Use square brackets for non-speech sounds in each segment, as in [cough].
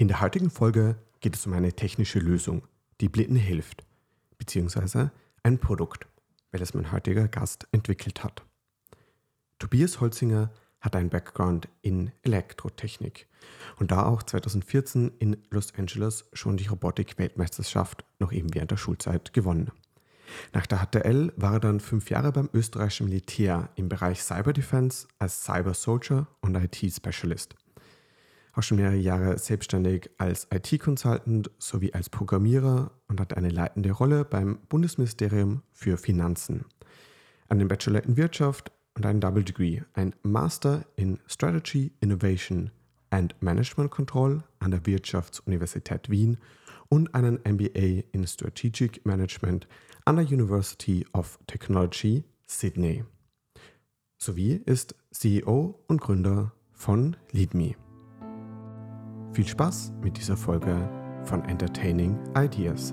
In der heutigen Folge geht es um eine technische Lösung, die Blinden hilft, beziehungsweise ein Produkt, welches mein heutiger Gast entwickelt hat. Tobias Holzinger hat einen Background in Elektrotechnik und da auch 2014 in Los Angeles schon die Robotik-Weltmeisterschaft noch eben während der Schulzeit gewonnen. Nach der HTL war er dann fünf Jahre beim österreichischen Militär im Bereich Cyber Defense als Cyber Soldier und IT-Specialist. Auch schon mehrere Jahre selbstständig als IT-Consultant sowie als Programmierer und hat eine leitende Rolle beim Bundesministerium für Finanzen. Einen Bachelor in Wirtschaft und einen Double Degree, ein Master in Strategy, Innovation and Management Control an der Wirtschaftsuniversität Wien und einen MBA in Strategic Management an der University of Technology Sydney. Sowie ist CEO und Gründer von LeadMe. Viel Spaß mit dieser Folge von Entertaining Ideas.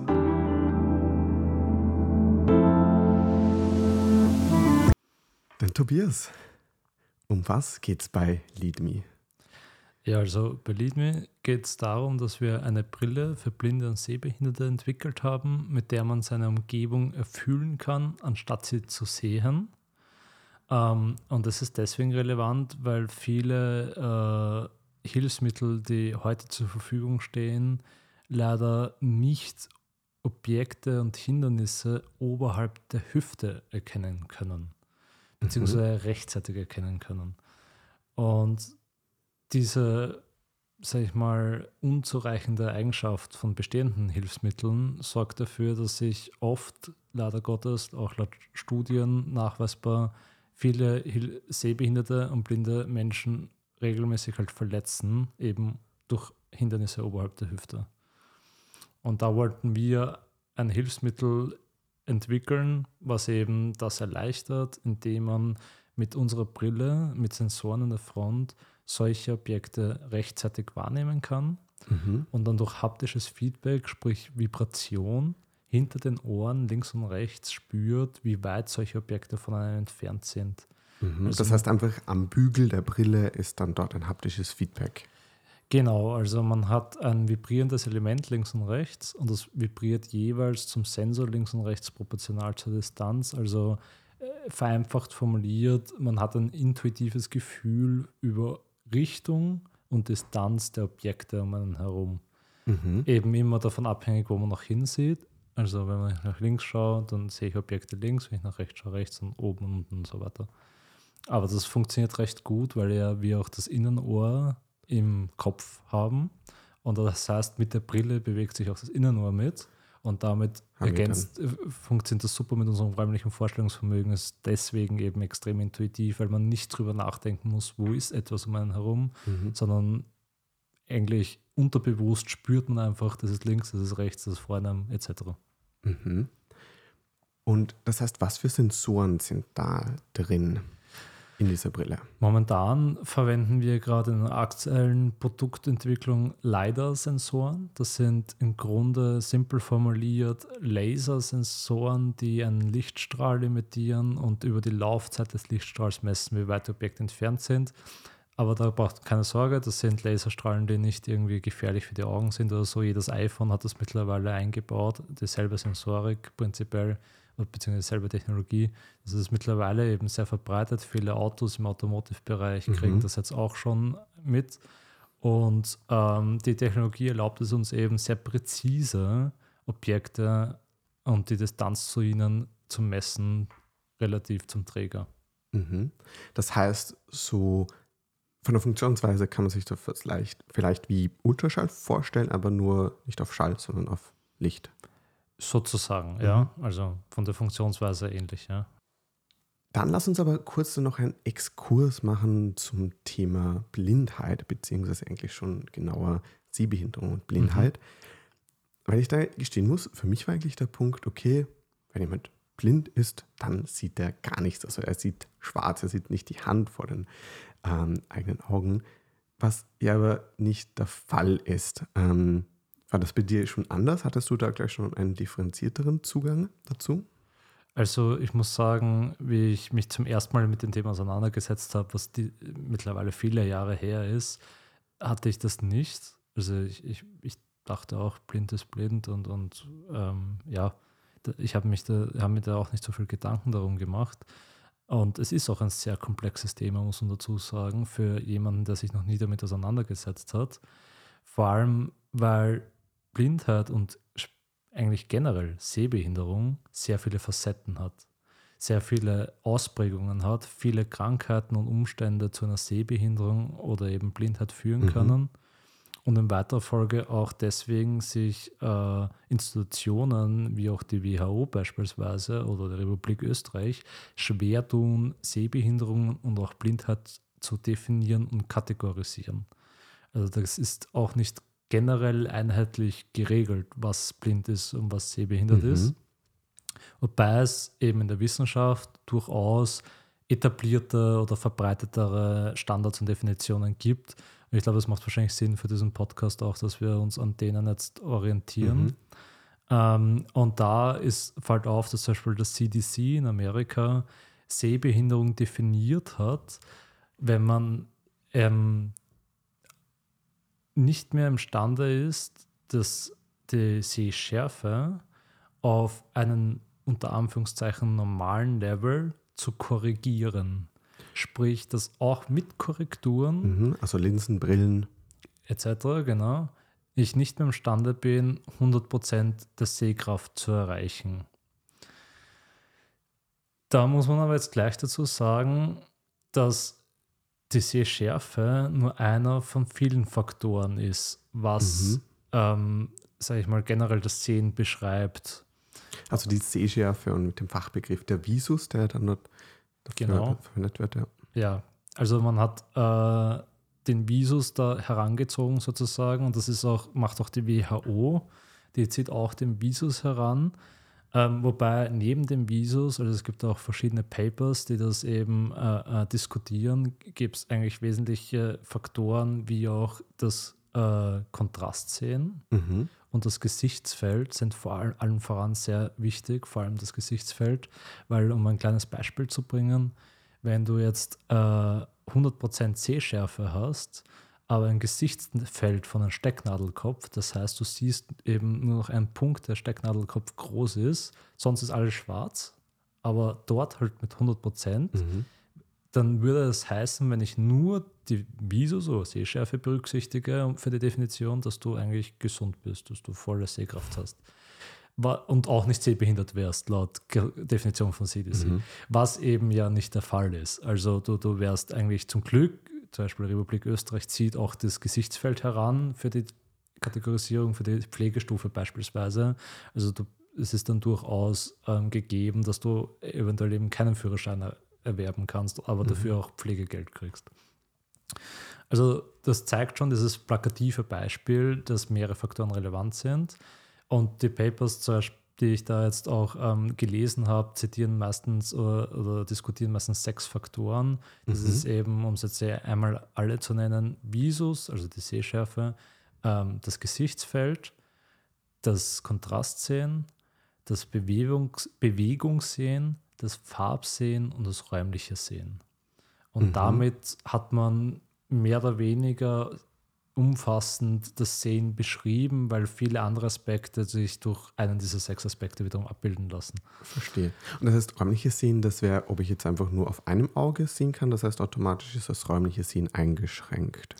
Dann Tobias, um was geht's bei LeadMe? Ja, also bei LeadMe geht es darum, dass wir eine Brille für Blinde und Sehbehinderte entwickelt haben, mit der man seine Umgebung erfüllen kann, anstatt sie zu sehen. Ähm, und das ist deswegen relevant, weil viele äh, Hilfsmittel, die heute zur Verfügung stehen, leider nicht Objekte und Hindernisse oberhalb der Hüfte erkennen können beziehungsweise mhm. rechtzeitig erkennen können. Und diese, sage ich mal, unzureichende Eigenschaft von bestehenden Hilfsmitteln sorgt dafür, dass sich oft, leider Gottes, auch laut Studien nachweisbar, viele sehbehinderte und blinde Menschen regelmäßig halt verletzen, eben durch Hindernisse oberhalb der Hüfte. Und da wollten wir ein Hilfsmittel entwickeln, was eben das erleichtert, indem man mit unserer Brille, mit Sensoren in der Front, solche Objekte rechtzeitig wahrnehmen kann mhm. und dann durch haptisches Feedback, sprich Vibration, hinter den Ohren links und rechts spürt, wie weit solche Objekte von einem entfernt sind. Mhm. Das heißt einfach am Bügel der Brille ist dann dort ein haptisches Feedback. Genau, also man hat ein vibrierendes Element links und rechts und das vibriert jeweils zum Sensor links und rechts proportional zur Distanz. Also äh, vereinfacht formuliert, man hat ein intuitives Gefühl über Richtung und Distanz der Objekte um einen herum. Mhm. Eben immer davon abhängig, wo man noch hinsieht. Also wenn man nach links schaut, dann sehe ich Objekte links, wenn ich nach rechts schaue, rechts und oben und unten und so weiter. Aber das funktioniert recht gut, weil ja wie auch das Innenohr im Kopf haben. Und das heißt, mit der Brille bewegt sich auch das Innenohr mit. Und damit ergänzt, äh, funktioniert das super mit unserem räumlichen Vorstellungsvermögen. Ist deswegen eben extrem intuitiv, weil man nicht drüber nachdenken muss, wo ist etwas um einen herum, mhm. sondern eigentlich unterbewusst spürt man einfach, das ist links, das ist rechts, das ist vor einem, etc. Mhm. Und das heißt, was für Sensoren sind da drin? In dieser Brille? Momentan verwenden wir gerade in der aktuellen Produktentwicklung LiDAR-Sensoren. Das sind im Grunde simpel formuliert Lasersensoren, die einen Lichtstrahl emittieren und über die Laufzeit des Lichtstrahls messen, wie weit Objekte entfernt sind. Aber da braucht keine Sorge, das sind Laserstrahlen, die nicht irgendwie gefährlich für die Augen sind oder so. Jedes iPhone hat das mittlerweile eingebaut, dieselbe Sensorik prinzipiell beziehungsweise selber Technologie. Das ist mittlerweile eben sehr verbreitet. Viele Autos im Automotive-Bereich kriegen mhm. das jetzt auch schon mit. Und ähm, die Technologie erlaubt es uns eben sehr präzise Objekte und die Distanz zu ihnen zu messen, relativ zum Träger. Mhm. Das heißt, so von der Funktionsweise kann man sich das vielleicht, vielleicht wie Ultraschall vorstellen, aber nur nicht auf Schall, sondern auf Licht. Sozusagen, mhm. ja. Also von der Funktionsweise ähnlich, ja. Dann lass uns aber kurz noch einen Exkurs machen zum Thema Blindheit, beziehungsweise eigentlich schon genauer Sehbehinderung und Blindheit. Mhm. Weil ich da gestehen muss, für mich war eigentlich der Punkt, okay, wenn jemand blind ist, dann sieht er gar nichts. Also er sieht schwarz, er sieht nicht die Hand vor den ähm, eigenen Augen, was ja aber nicht der Fall ist. Ähm, war das bei dir schon anders? Hattest du da gleich schon einen differenzierteren Zugang dazu? Also ich muss sagen, wie ich mich zum ersten Mal mit dem Thema auseinandergesetzt habe, was die, mittlerweile viele Jahre her ist, hatte ich das nicht. Also ich, ich, ich dachte auch, blind ist blind und, und ähm, ja, ich habe mich da, hab mir da auch nicht so viel Gedanken darum gemacht. Und es ist auch ein sehr komplexes Thema, muss man dazu sagen, für jemanden, der sich noch nie damit auseinandergesetzt hat. Vor allem, weil Blindheit und eigentlich generell Sehbehinderung sehr viele Facetten hat, sehr viele Ausprägungen hat, viele Krankheiten und Umstände zu einer Sehbehinderung oder eben Blindheit führen mhm. können und in weiterer Folge auch deswegen sich äh, Institutionen wie auch die WHO beispielsweise oder die Republik Österreich schwer tun, Sehbehinderungen und auch Blindheit zu definieren und kategorisieren. Also das ist auch nicht generell einheitlich geregelt, was blind ist und was sehbehindert mhm. ist. Wobei es eben in der Wissenschaft durchaus etablierte oder verbreitetere Standards und Definitionen gibt, ich glaube, es macht wahrscheinlich Sinn für diesen Podcast auch, dass wir uns an denen jetzt orientieren. Mhm. Ähm, und da ist, fällt auf, dass zum Beispiel das CDC in Amerika Sehbehinderung definiert hat, wenn man ähm, nicht mehr imstande ist, dass die Sehschärfe auf einen unter Anführungszeichen normalen Level zu korrigieren. Sprich, dass auch mit Korrekturen, mhm, also Linsen, Brillen etc., genau, ich nicht mehr imstande bin, 100% der Sehkraft zu erreichen. Da muss man aber jetzt gleich dazu sagen, dass die Sehschärfe nur einer von vielen Faktoren ist, was, mhm. ähm, sage ich mal, generell das Sehen beschreibt. Also die Sehschärfe und mit dem Fachbegriff der Visus, der dann dort genau. verwendet wird. Ja. ja, also man hat äh, den Visus da herangezogen sozusagen und das ist auch, macht auch die WHO, die zieht auch den Visus heran. Ähm, wobei neben dem Visus, also es gibt auch verschiedene Papers, die das eben äh, äh, diskutieren, gibt es eigentlich wesentliche Faktoren wie auch das äh, Kontrastsehen mhm. und das Gesichtsfeld sind vor allem voran sehr wichtig, vor allem das Gesichtsfeld, weil um ein kleines Beispiel zu bringen, wenn du jetzt äh, 100% Sehschärfe hast, aber ein Gesichtsfeld von einem Stecknadelkopf, das heißt, du siehst eben nur noch einen Punkt, der Stecknadelkopf groß ist, sonst ist alles schwarz, aber dort halt mit 100%, mhm. dann würde das heißen, wenn ich nur die Visus oder Sehschärfe berücksichtige für die Definition, dass du eigentlich gesund bist, dass du volle Sehkraft hast und auch nicht sehbehindert wärst, laut Definition von CDC. Mhm. Was eben ja nicht der Fall ist. Also du, du wärst eigentlich zum Glück, zum Beispiel Republik Österreich zieht auch das Gesichtsfeld heran für die Kategorisierung, für die Pflegestufe beispielsweise. Also du, es ist dann durchaus ähm, gegeben, dass du eventuell eben keinen Führerschein er erwerben kannst, aber mhm. dafür auch Pflegegeld kriegst. Also das zeigt schon dieses plakative Beispiel, dass mehrere Faktoren relevant sind. Und die Papers, die ich da jetzt auch ähm, gelesen habe, zitieren meistens oder, oder, diskutieren meistens sechs Faktoren. Das mhm. ist eben, um es jetzt einmal alle zu nennen, Visus, also die Sehschärfe, ähm, das Gesichtsfeld, das Kontrastsehen, das Bewegungs Bewegungssehen, das Farbsehen und das räumliche Sehen. Und mhm. damit hat man mehr oder weniger umfassend das Sehen beschrieben, weil viele andere Aspekte sich durch einen dieser sechs Aspekte wiederum abbilden lassen. Verstehe. Und das heißt, räumliches Sehen, das wäre, ob ich jetzt einfach nur auf einem Auge sehen kann, das heißt, automatisch ist das räumliche Sehen eingeschränkt.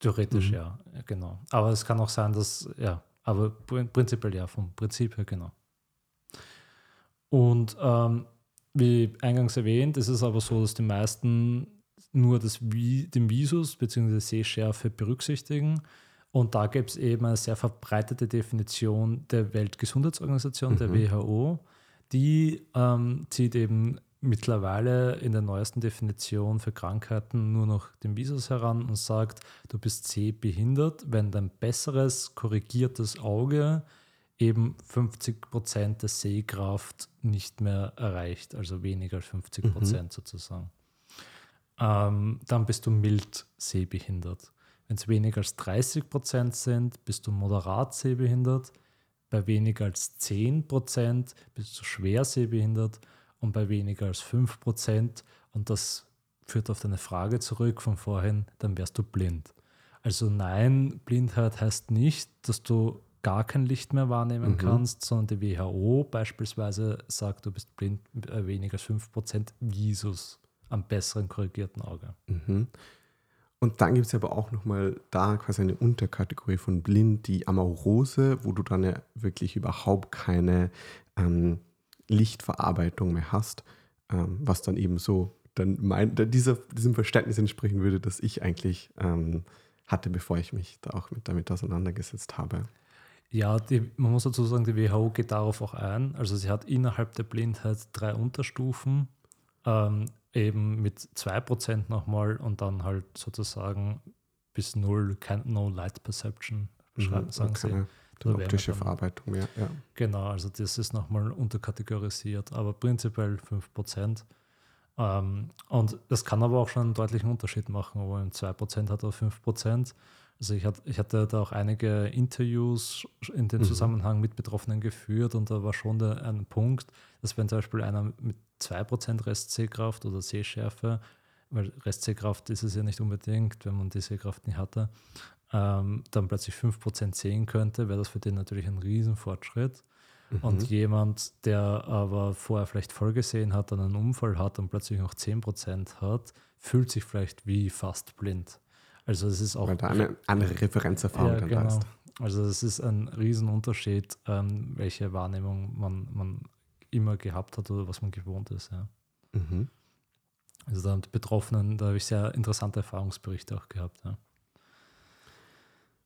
Theoretisch mhm. ja, genau. Aber es kann auch sein, dass, ja, aber prinzipiell ja, vom Prinzip her genau. Und ähm, wie eingangs erwähnt, ist es aber so, dass die meisten nur das, den Visus bzw. Sehschärfe berücksichtigen. Und da gibt es eben eine sehr verbreitete Definition der Weltgesundheitsorganisation, mhm. der WHO. Die ähm, zieht eben mittlerweile in der neuesten Definition für Krankheiten nur noch den Visus heran und sagt, du bist sehbehindert, wenn dein besseres, korrigiertes Auge eben 50 Prozent der Sehkraft nicht mehr erreicht, also weniger als 50 Prozent mhm. sozusagen ähm, dann bist du mild sehbehindert. Wenn es weniger als 30 Prozent sind, bist du moderat sehbehindert. Bei weniger als 10 Prozent bist du schwer sehbehindert. Und bei weniger als 5 Prozent, und das führt auf deine Frage zurück von vorhin, dann wärst du blind. Also nein, Blindheit heißt nicht, dass du gar kein Licht mehr wahrnehmen Mhm. kannst, sondern die WHO beispielsweise sagt, du bist blind mit äh, weniger als 5% Visus am besseren korrigierten Auge. Mhm. Und dann gibt es aber auch nochmal da quasi eine Unterkategorie von blind, die Amaurose, wo du dann ja wirklich überhaupt keine ähm, Lichtverarbeitung mehr hast, ähm, was dann eben so dann mein, dieser, diesem Verständnis entsprechen würde, das ich eigentlich ähm, hatte, bevor ich mich da auch mit, damit auseinandergesetzt habe. Ja, die, man muss dazu sagen, die WHO geht darauf auch ein. Also sie hat innerhalb der Blindheit drei Unterstufen, ähm, eben mit 2% nochmal und dann halt sozusagen bis null, kein No Light Perception, schreiben, sagen sie. keine Da wäre optische Verarbeitung mehr. Ja. Genau, also das ist nochmal unterkategorisiert, aber prinzipiell 5%. Ähm, und das kann aber auch schon einen deutlichen Unterschied machen, ob man 2% hat oder 5%. Also ich, hat, ich hatte da auch einige Interviews in dem Mhm. Zusammenhang mit Betroffenen geführt und da war schon der, ein Punkt, dass wenn zum Beispiel einer mit 2% Restsehkraft oder Sehschärfe, weil Restsehkraft ist es ja nicht unbedingt, wenn man die Sehkraft nicht hatte, ähm, dann plötzlich 5% sehen könnte, wäre das für den natürlich ein Riesenfortschritt. Und Mhm. jemand, der aber vorher vielleicht voll gesehen hat, dann einen Unfall hat und plötzlich noch 10% hat, fühlt sich vielleicht wie fast blind. Also es ist auch Weil da eine andere Referenzerfahrung ja, dann da genau. ist. Also es ist ein Riesenunterschied, ähm, welche Wahrnehmung man, man immer gehabt hat oder was man gewohnt ist. Ja. Mhm. Also da haben die Betroffenen, da habe ich sehr interessante Erfahrungsberichte auch gehabt. Ja.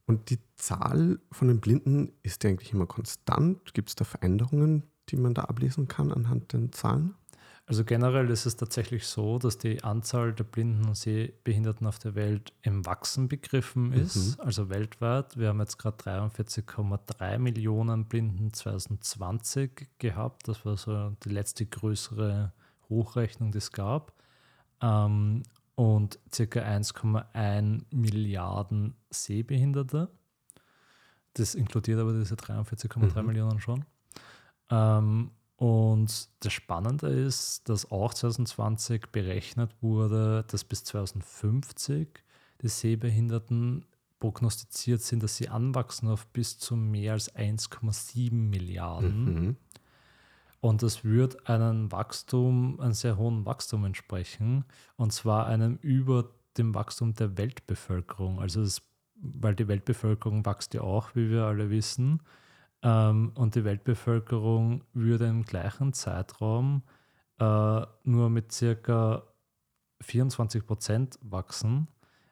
Und die Zahl von den Blinden ist die eigentlich immer konstant? Gibt es da Veränderungen, die man da ablesen kann anhand den Zahlen? Also generell ist es tatsächlich so, dass die Anzahl der Blinden und Sehbehinderten auf der Welt im Wachsen begriffen ist, also weltweit. Wir haben jetzt gerade 43,3 Millionen Blinden 2020 gehabt. Das war so die letzte größere Hochrechnung, die es gab. Ähm, und circa 1,1 Milliarden Sehbehinderte. Das inkludiert aber diese 43,3 Mhm. Millionen schon. Ähm, und das Spannende ist, dass auch 2020 berechnet wurde, dass bis 2050 die Sehbehinderten prognostiziert sind, dass sie anwachsen auf bis zu mehr als 1,7 Milliarden. Mhm. Und das wird einem Wachstum, einem sehr hohen Wachstum entsprechen. Und zwar einem über dem Wachstum der Weltbevölkerung. Also es, weil die Weltbevölkerung wächst ja auch, wie wir alle wissen. Ähm, und die Weltbevölkerung würde im gleichen Zeitraum äh, nur mit circa 24 Prozent wachsen,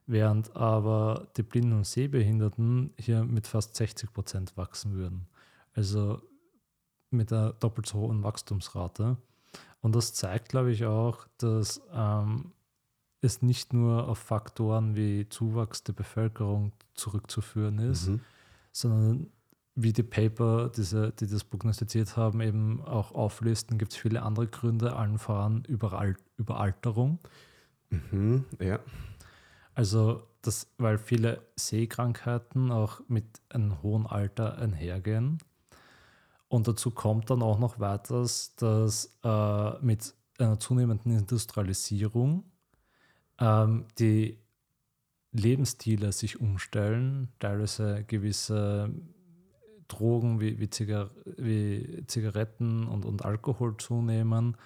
während aber die Blinden und Sehbehinderten hier mit fast 60 Prozent wachsen würden. Also mit einer doppelt so hohen Wachstumsrate. Und das zeigt, glaube ich, auch, dass ähm, es nicht nur auf Faktoren wie Zuwachs der Bevölkerung zurückzuführen ist, Mhm. sondern wie die Paper, diese, die das prognostiziert haben, eben auch auflisten, gibt es viele andere Gründe, allen voran Überal Überalterung. Mhm. Ja. Also, das, weil viele Sehkrankheiten auch mit einem hohen Alter einhergehen. Und dazu kommt dann auch noch weiteres, dass äh, mit einer zunehmenden Industrialisierung ähm, die Lebensstile sich umstellen, teilweise gewisse Drogen wie, wie, Zigar wie Zigaretten und, und Alkohol zunehmen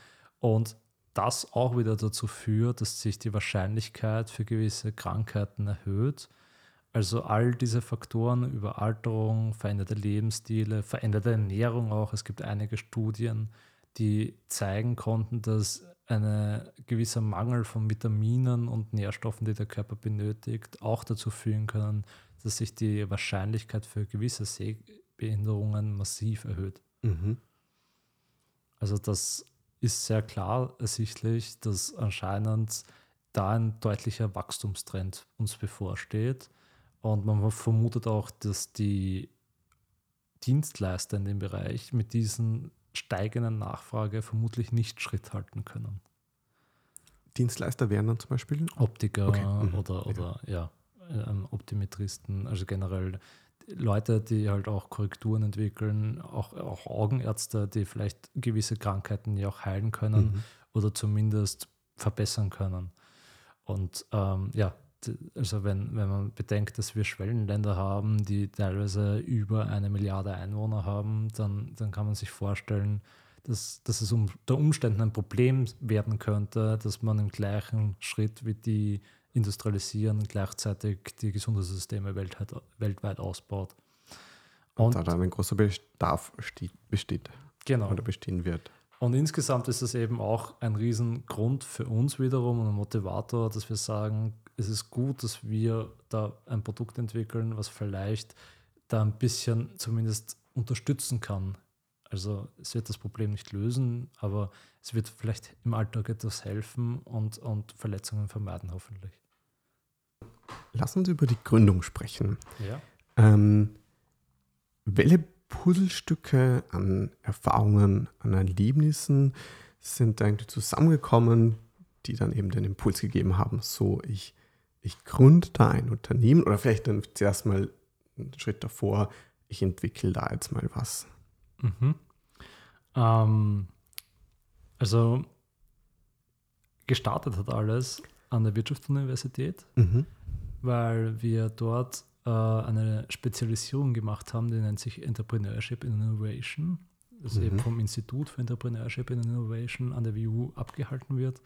und das auch wieder dazu führt, dass sich die Wahrscheinlichkeit für gewisse Krankheiten erhöht. Also all diese Faktoren, Überalterung, veränderte Lebensstile, veränderte Ernährung auch. Es gibt einige Studien, die zeigen konnten, dass ein gewisser Mangel von Vitaminen und Nährstoffen, die der Körper benötigt, auch dazu führen können, dass sich die Wahrscheinlichkeit für gewisse Sehbehinderungen massiv erhöht. Mhm. Also das ist sehr klar ersichtlich, dass anscheinend da ein deutlicher Wachstumstrend uns bevorsteht. Und man vermutet auch, dass die Dienstleister in dem Bereich mit diesen steigenden Nachfrage vermutlich nicht Schritt halten können. Dienstleister wären dann zum Beispiel? Optiker Okay, mhm, oder, oder ja, ähm, Optometristen, also generell Leute, die halt auch Korrekturen entwickeln, auch, auch Augenärzte, die vielleicht gewisse Krankheiten ja auch heilen können Mhm. oder zumindest verbessern können. Und ähm, ja, also wenn, wenn man bedenkt, dass wir Schwellenländer haben, die teilweise über eine Milliarde Einwohner haben, dann, dann kann man sich vorstellen, dass, dass es unter Umständen ein Problem werden könnte, dass man im gleichen Schritt wie die industrialisieren, gleichzeitig die Gesundheitssysteme weltweit, weltweit ausbaut. Und, und da dann ein großer Bedarf besteht. Genau. Oder bestehen wird. Und insgesamt ist es eben auch ein Riesengrund für uns wiederum und ein Motivator, dass wir sagen, es ist gut, dass wir da ein Produkt entwickeln, was vielleicht da ein bisschen zumindest unterstützen kann. Also es wird das Problem nicht lösen, aber es wird vielleicht im Alltag etwas helfen und, und Verletzungen vermeiden, hoffentlich. Lass uns über die Gründung sprechen. Ja. Ähm, welche Puzzlestücke an Erfahrungen, an Erlebnissen sind eigentlich zusammengekommen, die dann eben den Impuls gegeben haben, so ich, ich gründe da ein Unternehmen oder vielleicht dann zuerst mal einen Schritt davor, ich entwickle da jetzt mal was. Mhm. Ähm, also gestartet hat alles an der Wirtschaftsuniversität, mhm. weil wir dort äh, eine Spezialisierung gemacht haben, die nennt sich Entrepreneurship in Innovation. Das mhm. eben vom Institut für Entrepreneurship in Innovation an der WU abgehalten wird.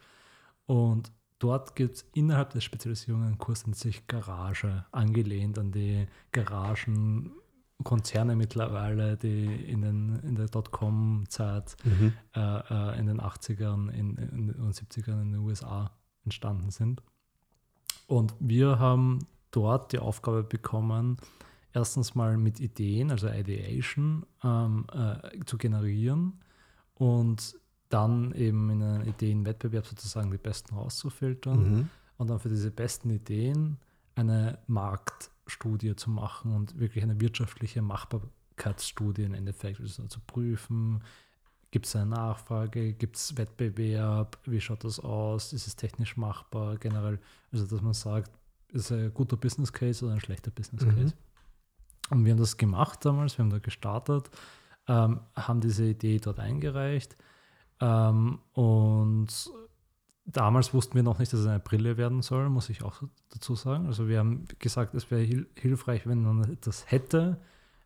Und dort gibt es innerhalb der Spezialisierung einen Kurs, nennt sich Garage, angelehnt an die Garagen Konzerne mittlerweile, die in, den, in der Dotcom-Zeit mhm. äh, äh, in den 80ern in, in, und 70ern in den USA entstanden sind. Und wir haben dort die Aufgabe bekommen, erstens mal mit Ideen, also Ideation, ähm, äh, zu generieren und dann eben in einem Ideenwettbewerb sozusagen die besten rauszufiltern mhm. und dann für diese besten Ideen eine Marktstudie zu machen und wirklich eine wirtschaftliche Machbarkeitsstudie im Endeffekt also zu prüfen. Gibt es eine Nachfrage? Gibt es Wettbewerb? Wie schaut das aus? Ist es technisch machbar? Generell, also dass man sagt, ist ein guter Business Case oder ein schlechter Business Case. Mhm. Und wir haben das gemacht damals, wir haben da gestartet, ähm, haben diese Idee dort eingereicht ähm, und damals wussten wir noch nicht, dass es eine Brille werden soll, muss ich auch dazu sagen. Also wir haben gesagt, es wäre hil hilfreich, wenn man etwas hätte,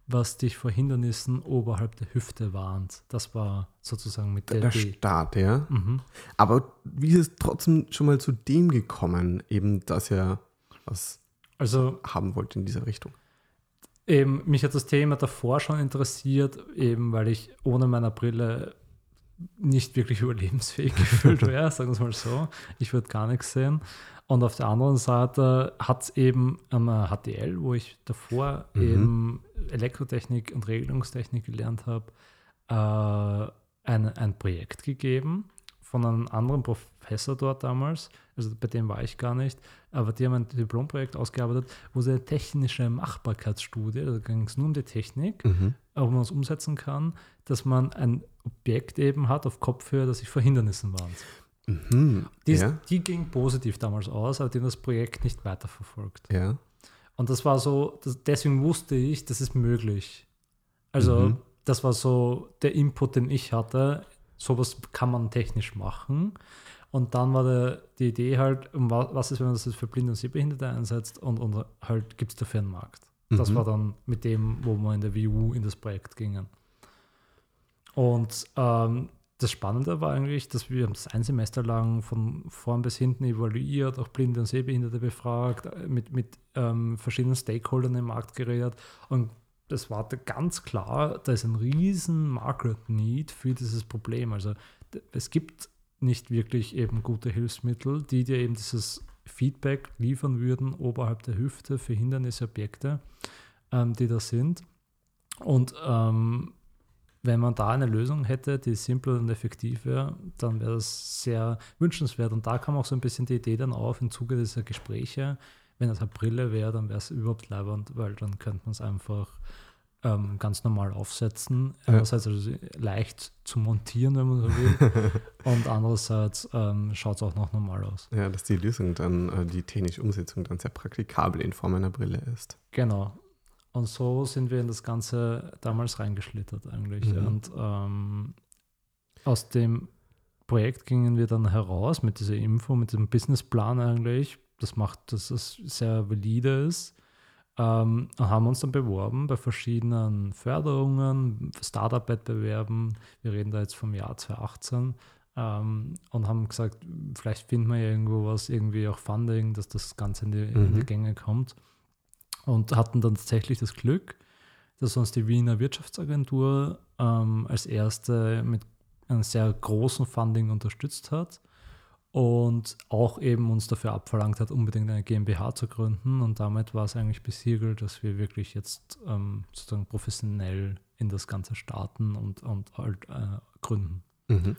was dich vor Hindernissen oberhalb der Hüfte warnt. Das war sozusagen mit der, der Start, ja. Mhm. Aber wie ist es trotzdem schon mal zu dem gekommen, eben, dass er was also, haben wollt in dieser Richtung? Eben, mich hat das Thema davor schon interessiert, eben weil ich ohne meine Brille nicht wirklich [laughs] überlebensfähig gefühlt wäre, [laughs] sagen wir es mal so. Ich würde gar nichts sehen. Und auf der anderen Seite hat es eben am HTL, wo ich davor mhm. eben Elektrotechnik und Regelungstechnik gelernt habe, äh, ein, ein Projekt gegeben von einem anderen Professor dort damals, also bei dem war ich gar nicht, aber die haben ein Diplomprojekt ausgearbeitet, wo sie eine technische Machbarkeitsstudie, da ging es nur um die Technik, mhm. ob man es umsetzen kann, dass man ein Objekt eben hat auf Kopfhöhe, das sich vor Hindernissen warnt. Mhm. Die, ja. die ging positiv damals aus, aber die haben das Projekt nicht weiterverfolgt. Ja. Und das war so, das, deswegen wusste ich, das ist möglich. Also, mhm. das war so der Input, den ich hatte sowas kann man technisch machen. Und dann war der, die Idee halt, was ist, wenn man das für Blinde und Sehbehinderte einsetzt und, und halt gibt es dafür einen Markt. Mhm. Das war dann mit dem, wo wir in der WU in das Projekt gingen. Und ähm, das Spannende war eigentlich, dass wir das ein Semester lang von vorn bis hinten evaluiert, auch Blinde und Sehbehinderte befragt, mit, mit ähm, verschiedenen Stakeholdern im Markt geredet und das war ganz klar, da ist ein riesen Market Need für dieses Problem. Also es gibt nicht wirklich eben gute Hilfsmittel, die dir eben dieses Feedback liefern würden oberhalb der Hüfte für Hindernisobjekte, ähm, die da sind. Und ähm, wenn man da eine Lösung hätte, die simpel und effektiv wäre, dann wäre das sehr wünschenswert. Und da kam auch so ein bisschen die Idee dann auf im Zuge dieser Gespräche, wenn das eine Brille wäre, dann wäre es überhaupt leibend, weil dann könnte man es einfach ähm, ganz normal aufsetzen. Einerseits also leicht zu montieren, wenn man so will. [laughs] und andererseits ähm, schaut es auch noch normal aus. Ja, dass die Lösung dann, äh, die technische Umsetzung dann sehr praktikabel in Form einer Brille ist. Genau. Und so sind wir in das Ganze damals reingeschlittert eigentlich. Mhm. Und ähm, aus dem Projekt gingen wir dann heraus mit dieser Info, mit dem Businessplan eigentlich, das macht, dass es sehr valide ist. Ähm, und haben uns dann beworben bei verschiedenen Förderungen, Startup-Wettbewerben. Wir reden da jetzt vom Jahr 2018 ähm, und haben gesagt, vielleicht finden wir irgendwo was, irgendwie auch Funding, dass das Ganze in die, mhm. in die mhm. Gänge kommt. Und hatten dann tatsächlich das Glück, dass uns die Wiener Wirtschaftsagentur ähm, als erste mit einem sehr großen Funding unterstützt hat und auch eben uns dafür abverlangt hat, unbedingt eine GmbH zu gründen. Und damit war es eigentlich besiegelt, dass wir wirklich jetzt ähm, sozusagen professionell in das Ganze starten und, und halt äh, gründen. Mhm.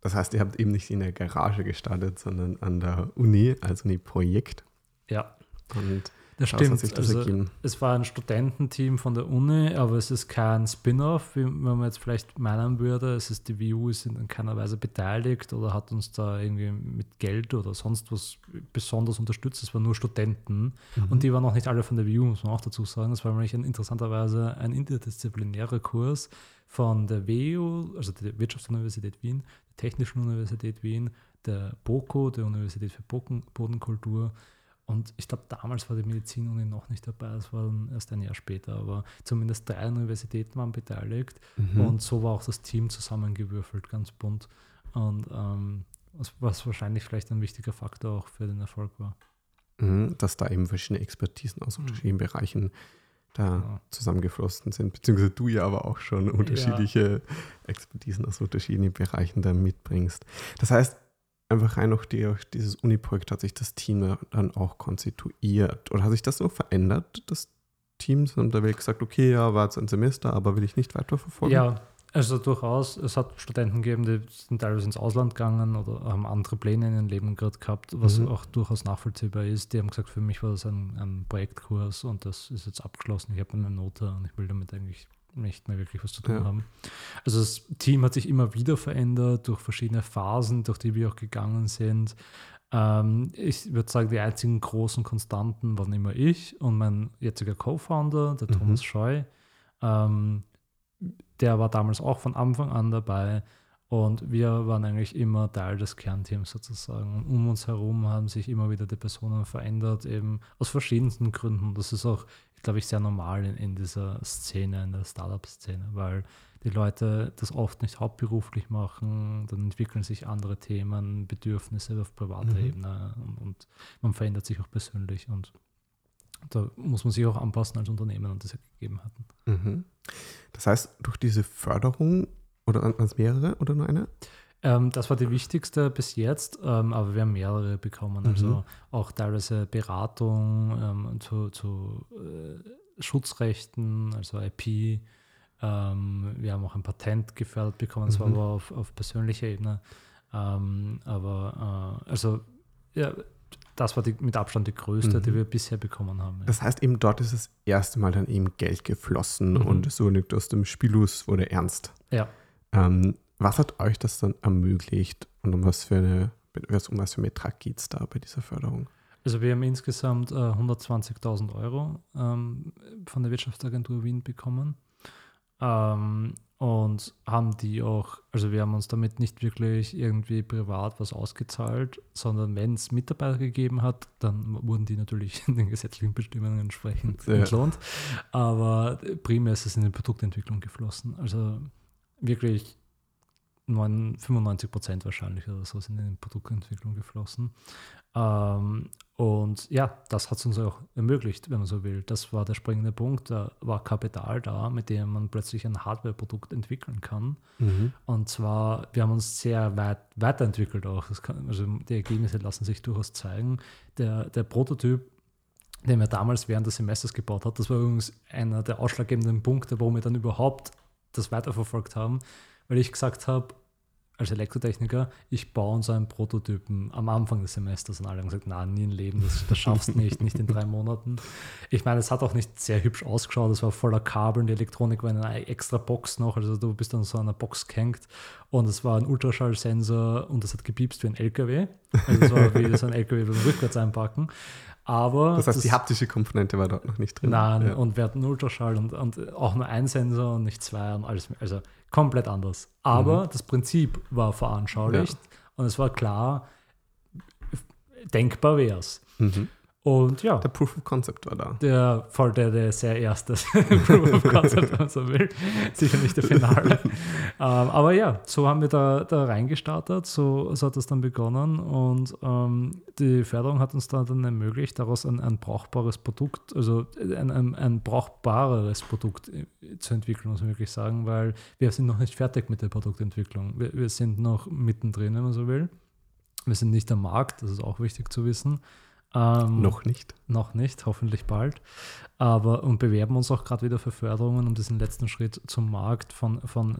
Das heißt, ihr habt eben nicht in der Garage gestartet, sondern an der Uni, als Uni-Projekt. Ja. Und das stimmt. Das also, es war ein Studententeam von der Uni, aber es ist kein Spin-off, wie man jetzt vielleicht meinen würde. Es ist die WU ist in keiner Weise beteiligt oder hat uns da irgendwie mit Geld oder sonst was besonders unterstützt. Es waren nur Studenten mhm. und die waren auch nicht alle von der WU, muss man auch dazu sagen. Das war nämlich ein, interessanterweise ein interdisziplinärer Kurs von der WU, also der Wirtschaftsuniversität Wien, der Technischen Universität Wien, der BOKO, der Universität für Bodenkultur und ich glaube, damals war die Medizinuni noch nicht dabei, das war dann erst ein Jahr später, aber zumindest drei Universitäten waren beteiligt mhm. und so war auch das Team zusammengewürfelt, ganz bunt. Und ähm, was wahrscheinlich vielleicht ein wichtiger Faktor auch für den Erfolg war. Mhm, dass da eben verschiedene Expertisen aus mhm. unterschiedlichen Bereichen da ja. zusammengeflossen sind, beziehungsweise du ja aber auch schon unterschiedliche ja. Expertisen aus unterschiedlichen Bereichen da mitbringst. Das heißt, einfach rein durch, die, dieses Uni-Projekt hat sich das Team dann auch konstituiert. Oder hat sich das noch verändert, das Team? Haben da wirklich gesagt, okay, ja, war jetzt ein Semester, aber will ich nicht weiterverfolgen? Ja, also durchaus. Es hat Studenten gegeben, die sind teilweise ins Ausland gegangen oder haben andere Pläne in ihrem Leben gerade gehabt, was mhm. auch durchaus nachvollziehbar ist. Die haben gesagt, für mich war das ein, ein Projektkurs und das ist jetzt abgeschlossen. Ich habe eine Note und ich will damit eigentlich nicht mehr wirklich was zu tun ja. haben. Also das Team hat sich immer wieder verändert durch verschiedene Phasen, durch die wir auch gegangen sind. Ähm, ich würde sagen, die einzigen großen Konstanten waren immer ich und mein jetziger Co-Founder, der mhm. Thomas Scheu. Ähm, der war damals auch von Anfang an dabei und wir waren eigentlich immer Teil des Kernteams sozusagen. Und um uns herum haben sich immer wieder die Personen verändert, eben aus verschiedensten Gründen. Das ist auch glaube ich, sehr normal in, in dieser Szene, in der Startup-Szene, weil die Leute das oft nicht hauptberuflich machen, dann entwickeln sich andere Themen, Bedürfnisse auf privater mhm. Ebene und, und, man verändert sich auch persönlich und da muss man sich auch anpassen als Unternehmen und das ja gegeben hatten. Mhm. Das heißt, durch diese Förderung oder waren es mehrere oder nur eine? Ähm, das war die wichtigste bis jetzt, ähm, aber wir haben mehrere bekommen. Also mhm. auch teilweise Beratung ähm, zu, zu äh, Schutzrechten, also IP. Ähm, wir haben auch ein Patent gefördert bekommen, das mhm. aber auf, auf persönlicher Ebene. Ähm, aber äh, also ja, das war die, mit Abstand die größte, mhm. die wir bisher bekommen haben. Ja. Das heißt, eben dort ist das erste Mal dann eben Geld geflossen mhm. und so liegt aus dem Spielus wurde ernst. Ja. Ähm, was hat euch das dann ermöglicht und um was für eine, um was für einen Betrag geht es da bei dieser Förderung? Also wir haben insgesamt äh, 120.000 Euro ähm, von der Wirtschaftsagentur Wien bekommen ähm, und haben die auch, also wir haben uns damit nicht wirklich irgendwie privat was ausgezahlt, sondern wenn es Mitarbeiter gegeben hat, dann wurden die natürlich [laughs] den gesetzlichen Bestimmungen entsprechend ja. entlohnt. Aber primär ist es in die Produktentwicklung geflossen. Also wirklich 95 Prozent wahrscheinlich oder so sind in die Produktentwicklung geflossen. Ähm, und ja, das hat es uns auch ermöglicht, wenn man so will. Das war der springende Punkt. Da war Kapital da, mit dem man plötzlich ein Hardware-Produkt entwickeln kann. Mhm. Und zwar, wir haben uns sehr weit weiterentwickelt auch. Kann, also die Ergebnisse lassen sich durchaus zeigen. Der, der Prototyp, den wir damals während des Semesters gebaut hat, das war übrigens einer der ausschlaggebenden Punkte, warum wir dann überhaupt das weiterverfolgt haben weil ich gesagt habe, als Elektrotechniker, ich baue uns einen Prototypen am Anfang des Semesters und alle haben gesagt, nein, nie im Leben, das, das schaffst du nicht, nicht in drei Monaten. Ich meine, es hat auch nicht sehr hübsch ausgeschaut, es war voller Kabeln, die Elektronik war in einer extra Box noch, also du bist dann so einer Box gehängt und es war ein Ultraschallsensor und das hat gepiepst wie ein LKW, also es war wie so ein LKW beim Rückwärts einpacken. Aber das heißt, das, die haptische Komponente war dort noch nicht drin. Nein, ja. und wir hatten Ultraschall und, und auch nur ein Sensor und nicht zwei und alles. Also komplett anders. Aber mhm. das Prinzip war veranschaulicht ja. und es war klar, denkbar wäre es. Mhm. Und ja, Der Proof of Concept war da. der voll der, der sehr erste [laughs] Proof of Concept, wenn man so will. Sicher nicht der Finale. ähm, aber ja, so haben wir da, da reingestartet, so, so hat das dann begonnen und ähm, die Förderung hat uns da dann ermöglicht, daraus ein, ein brauchbares Produkt, also ein, ein, ein brauchbareres Produkt äh, zu entwickeln, muss man wirklich sagen, weil wir sind noch nicht fertig mit der Produktentwicklung. Wir, wir sind noch mittendrin, wenn man so will. Wir sind nicht am Markt, das ist auch wichtig zu wissen. Ähm, Noch nicht. noch nicht, hoffentlich bald. Aber und bewerben uns auch gerade wieder für Förderungen, um diesen letzten Schritt zum Markt von, von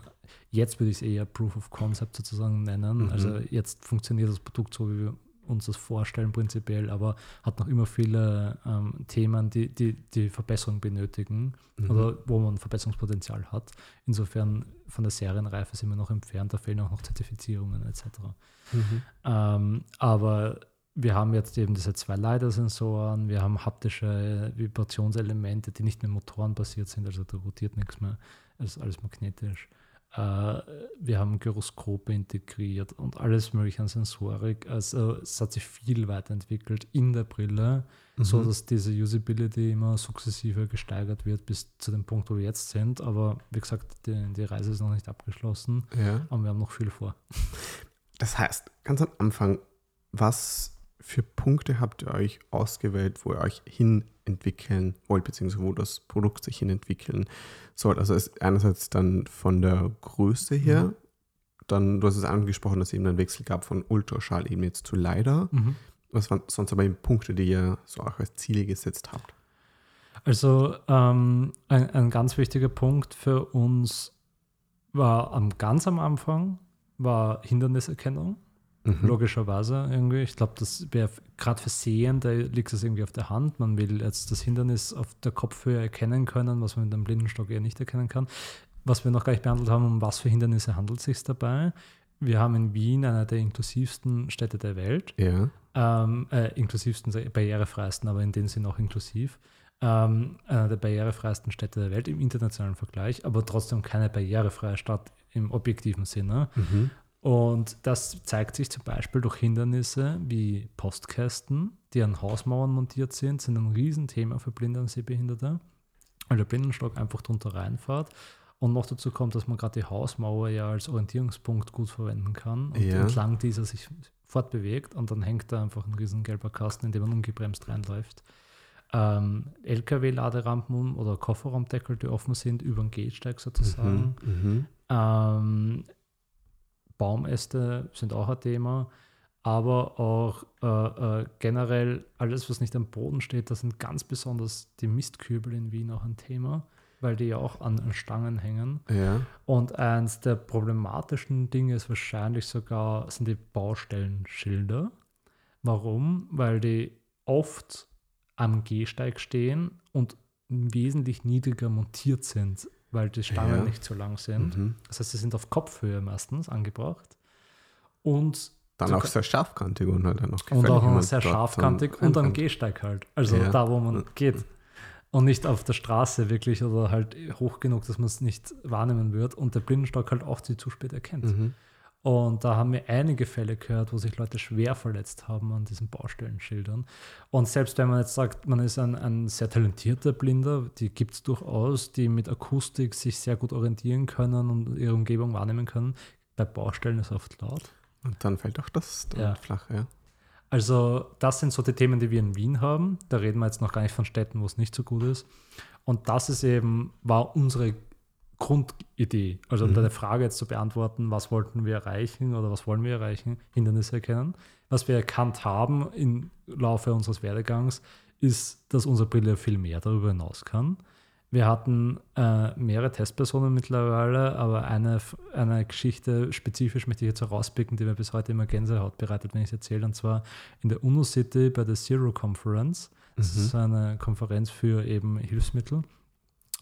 jetzt würde ich es eher Proof of Concept sozusagen nennen. Mhm. Also jetzt funktioniert das Produkt so, wie wir uns das vorstellen, prinzipiell, aber hat noch immer viele ähm, Themen, die, die die Verbesserung benötigen Mhm. oder wo man Verbesserungspotenzial hat. Insofern von der Serienreife sind wir noch entfernt, da fehlen auch noch Zertifizierungen etc. Mhm. Ähm, aber wir haben jetzt eben diese zwei LiDAR-Sensoren, wir haben haptische Vibrationselemente, die nicht mehr motorenbasiert sind, also da rotiert nichts mehr, es ist alles magnetisch. Äh, wir haben Gyroskope integriert und alles mögliche an Sensorik. Also es hat sich viel weiterentwickelt in der Brille, so Mhm. dass diese Usability immer sukzessive gesteigert wird bis zu dem Punkt, wo wir jetzt sind. Aber wie gesagt, die, die Reise ist noch nicht abgeschlossen, Ja. aber wir haben noch viel vor. Das heißt, ganz am Anfang, was für Punkte habt ihr euch ausgewählt, wo ihr euch hin entwickeln wollt, beziehungsweise wo das Produkt sich hin entwickeln soll? Also ist einerseits dann von der Größe her, Mhm. dann, du hast es angesprochen, dass es eben einen Wechsel gab von Ultraschall eben jetzt zu LiDAR. Mhm. Was waren sonst aber eben Punkte, die ihr so auch als Ziele gesetzt habt? Also ähm, ein, ein ganz wichtiger Punkt für uns war am ganz am Anfang war Hinderniserkennung, Mhm. logischerweise irgendwie. Ich glaube, das wäre gerade für Sehende liegt es irgendwie auf der Hand. Man will jetzt das Hindernis auf der Kopfhöhe erkennen können, was man mit einem Blindenstock eher nicht erkennen kann. Was wir noch gar nicht behandelt haben, um was für Hindernisse handelt es sich dabei. Wir haben in Wien eine der inklusivsten Städte der Welt Ja. ähm, äh, inklusivsten, barrierefreisten, aber in dem Sinne auch inklusiv. Ähm, einer der barrierefreisten Städte der Welt im internationalen Vergleich, aber trotzdem keine barrierefreie Stadt im objektiven Sinne. Mhm. Und das zeigt sich zum Beispiel durch Hindernisse wie Postkästen, die an Hausmauern montiert sind, sind ein Riesenthema für Blinde und Sehbehinderte, weil der Blindenstock einfach drunter reinfährt. Und noch dazu kommt, dass man gerade die Hausmauer ja als Orientierungspunkt gut verwenden kann und Ja. entlang dieser sich fortbewegt und dann hängt da einfach ein riesen gelber Kasten, in dem man ungebremst reinläuft. Ähm, LKW-Laderampen oder Kofferraumdeckel, die offen sind, über den Gehsteig sozusagen. Mhm. Mhm. Ähm, Baumäste sind auch ein Thema, aber auch äh, äh, generell alles, was nicht am Boden steht, da sind ganz besonders die Mistkübel in Wien auch ein Thema, weil die ja auch an, an Stangen hängen. Ja. Und eins der problematischen Dinge ist wahrscheinlich sogar, sind die Baustellenschilder. Warum? Weil die oft am Gehsteig stehen und wesentlich niedriger montiert sind, weil die Stangen Ja. nicht so lang sind. Mhm. Das heißt, sie sind auf Kopfhöhe meistens angebracht. Und, Dann auch sehr scharfkantig und halt dann auch und auch sehr scharfkantig und am. Gehsteig halt. Also Ja. da, wo man geht. Und nicht auf der Straße wirklich oder halt hoch genug, dass man es nicht wahrnehmen wird und der Blindenstock halt auch zu spät erkennt. Mhm. Und da haben wir einige Fälle gehört, wo sich Leute schwer verletzt haben an diesen Baustellenschildern. Und selbst wenn man jetzt sagt, man ist ein, ein sehr talentierter Blinder, die gibt es durchaus, die mit Akustik sich sehr gut orientieren können und ihre Umgebung wahrnehmen können. Bei Baustellen ist es oft laut. Und dann fällt auch das dann Ja. flach, ja. Also das sind so die Themen, die wir in Wien haben. Da reden wir jetzt noch gar nicht von Städten, wo es nicht so gut ist. Und das ist eben, war unsere Grundidee. Also um Mhm. deine Frage jetzt zu beantworten, was wollten wir erreichen oder was wollen wir erreichen, Hindernisse erkennen. Was wir erkannt haben im Laufe unseres Werdegangs, ist, dass unsere Brille viel mehr darüber hinaus kann. Wir hatten äh, mehrere Testpersonen mittlerweile, aber eine, eine Geschichte spezifisch möchte ich jetzt herauspicken, die mir bis heute immer Gänsehaut bereitet, wenn ich es erzähle. Und zwar in der UNO City bei der Zero Conference. Das Mhm. ist eine Konferenz für eben Hilfsmittel.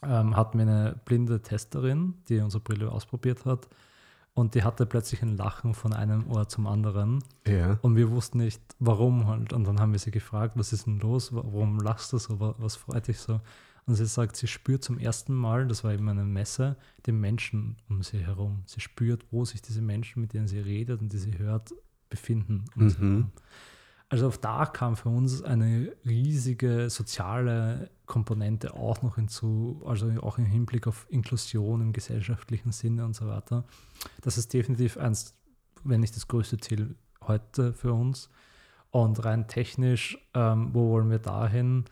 Ähm, hatten wir eine blinde Testerin, die unsere Brille ausprobiert hat. Und die hatte plötzlich ein Lachen von einem Ohr zum anderen. Ja. Und wir wussten nicht, warum halt. Und dann haben wir sie gefragt, was ist denn los? Warum lachst du so? Wa- Was freut dich so? Und sie sagt, sie spürt zum ersten Mal, das war eben eine Messe, den Menschen um sie herum. Sie spürt, wo sich diese Menschen, mit denen sie redet und die sie hört, befinden. Mhm. Also da kam für uns eine riesige soziale Komponente auch noch hinzu, also auch im Hinblick auf Inklusion im gesellschaftlichen Sinne und so weiter. Das ist definitiv eins, wenn nicht das größte Ziel heute für uns. Und rein technisch, ähm, wo wollen wir dahin?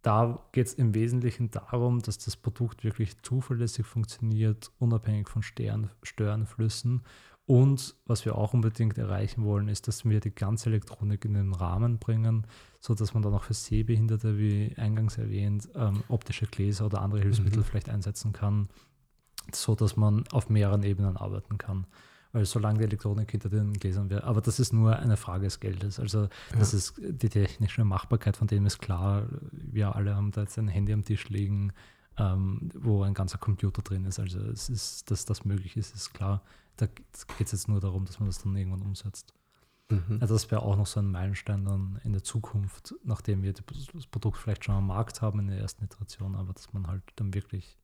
Da geht es im Wesentlichen darum, dass das Produkt wirklich zuverlässig funktioniert, unabhängig von Stern, Störenflüssen und was wir auch unbedingt erreichen wollen, ist, dass wir die ganze Elektronik in den Rahmen bringen, sodass man dann auch für Sehbehinderte, wie eingangs erwähnt, ähm, optische Gläser oder andere Hilfsmittel mhm. vielleicht einsetzen kann, sodass man auf mehreren Ebenen arbeiten kann. Weil solange die Elektronik hinter den Gläsern wäre, aber das ist nur eine Frage des Geldes. Also ja. das ist die technische Machbarkeit, von dem ist klar. Wir alle haben da jetzt ein Handy am Tisch liegen, ähm, wo ein ganzer Computer drin ist. Also es ist, dass das möglich ist, ist klar. Da geht es jetzt nur darum, dass man das dann irgendwann umsetzt. Mhm. Also das wäre auch noch so ein Meilenstein dann in der Zukunft, nachdem wir das Produkt vielleicht schon am Markt haben in der ersten Iteration, aber dass man halt dann wirklich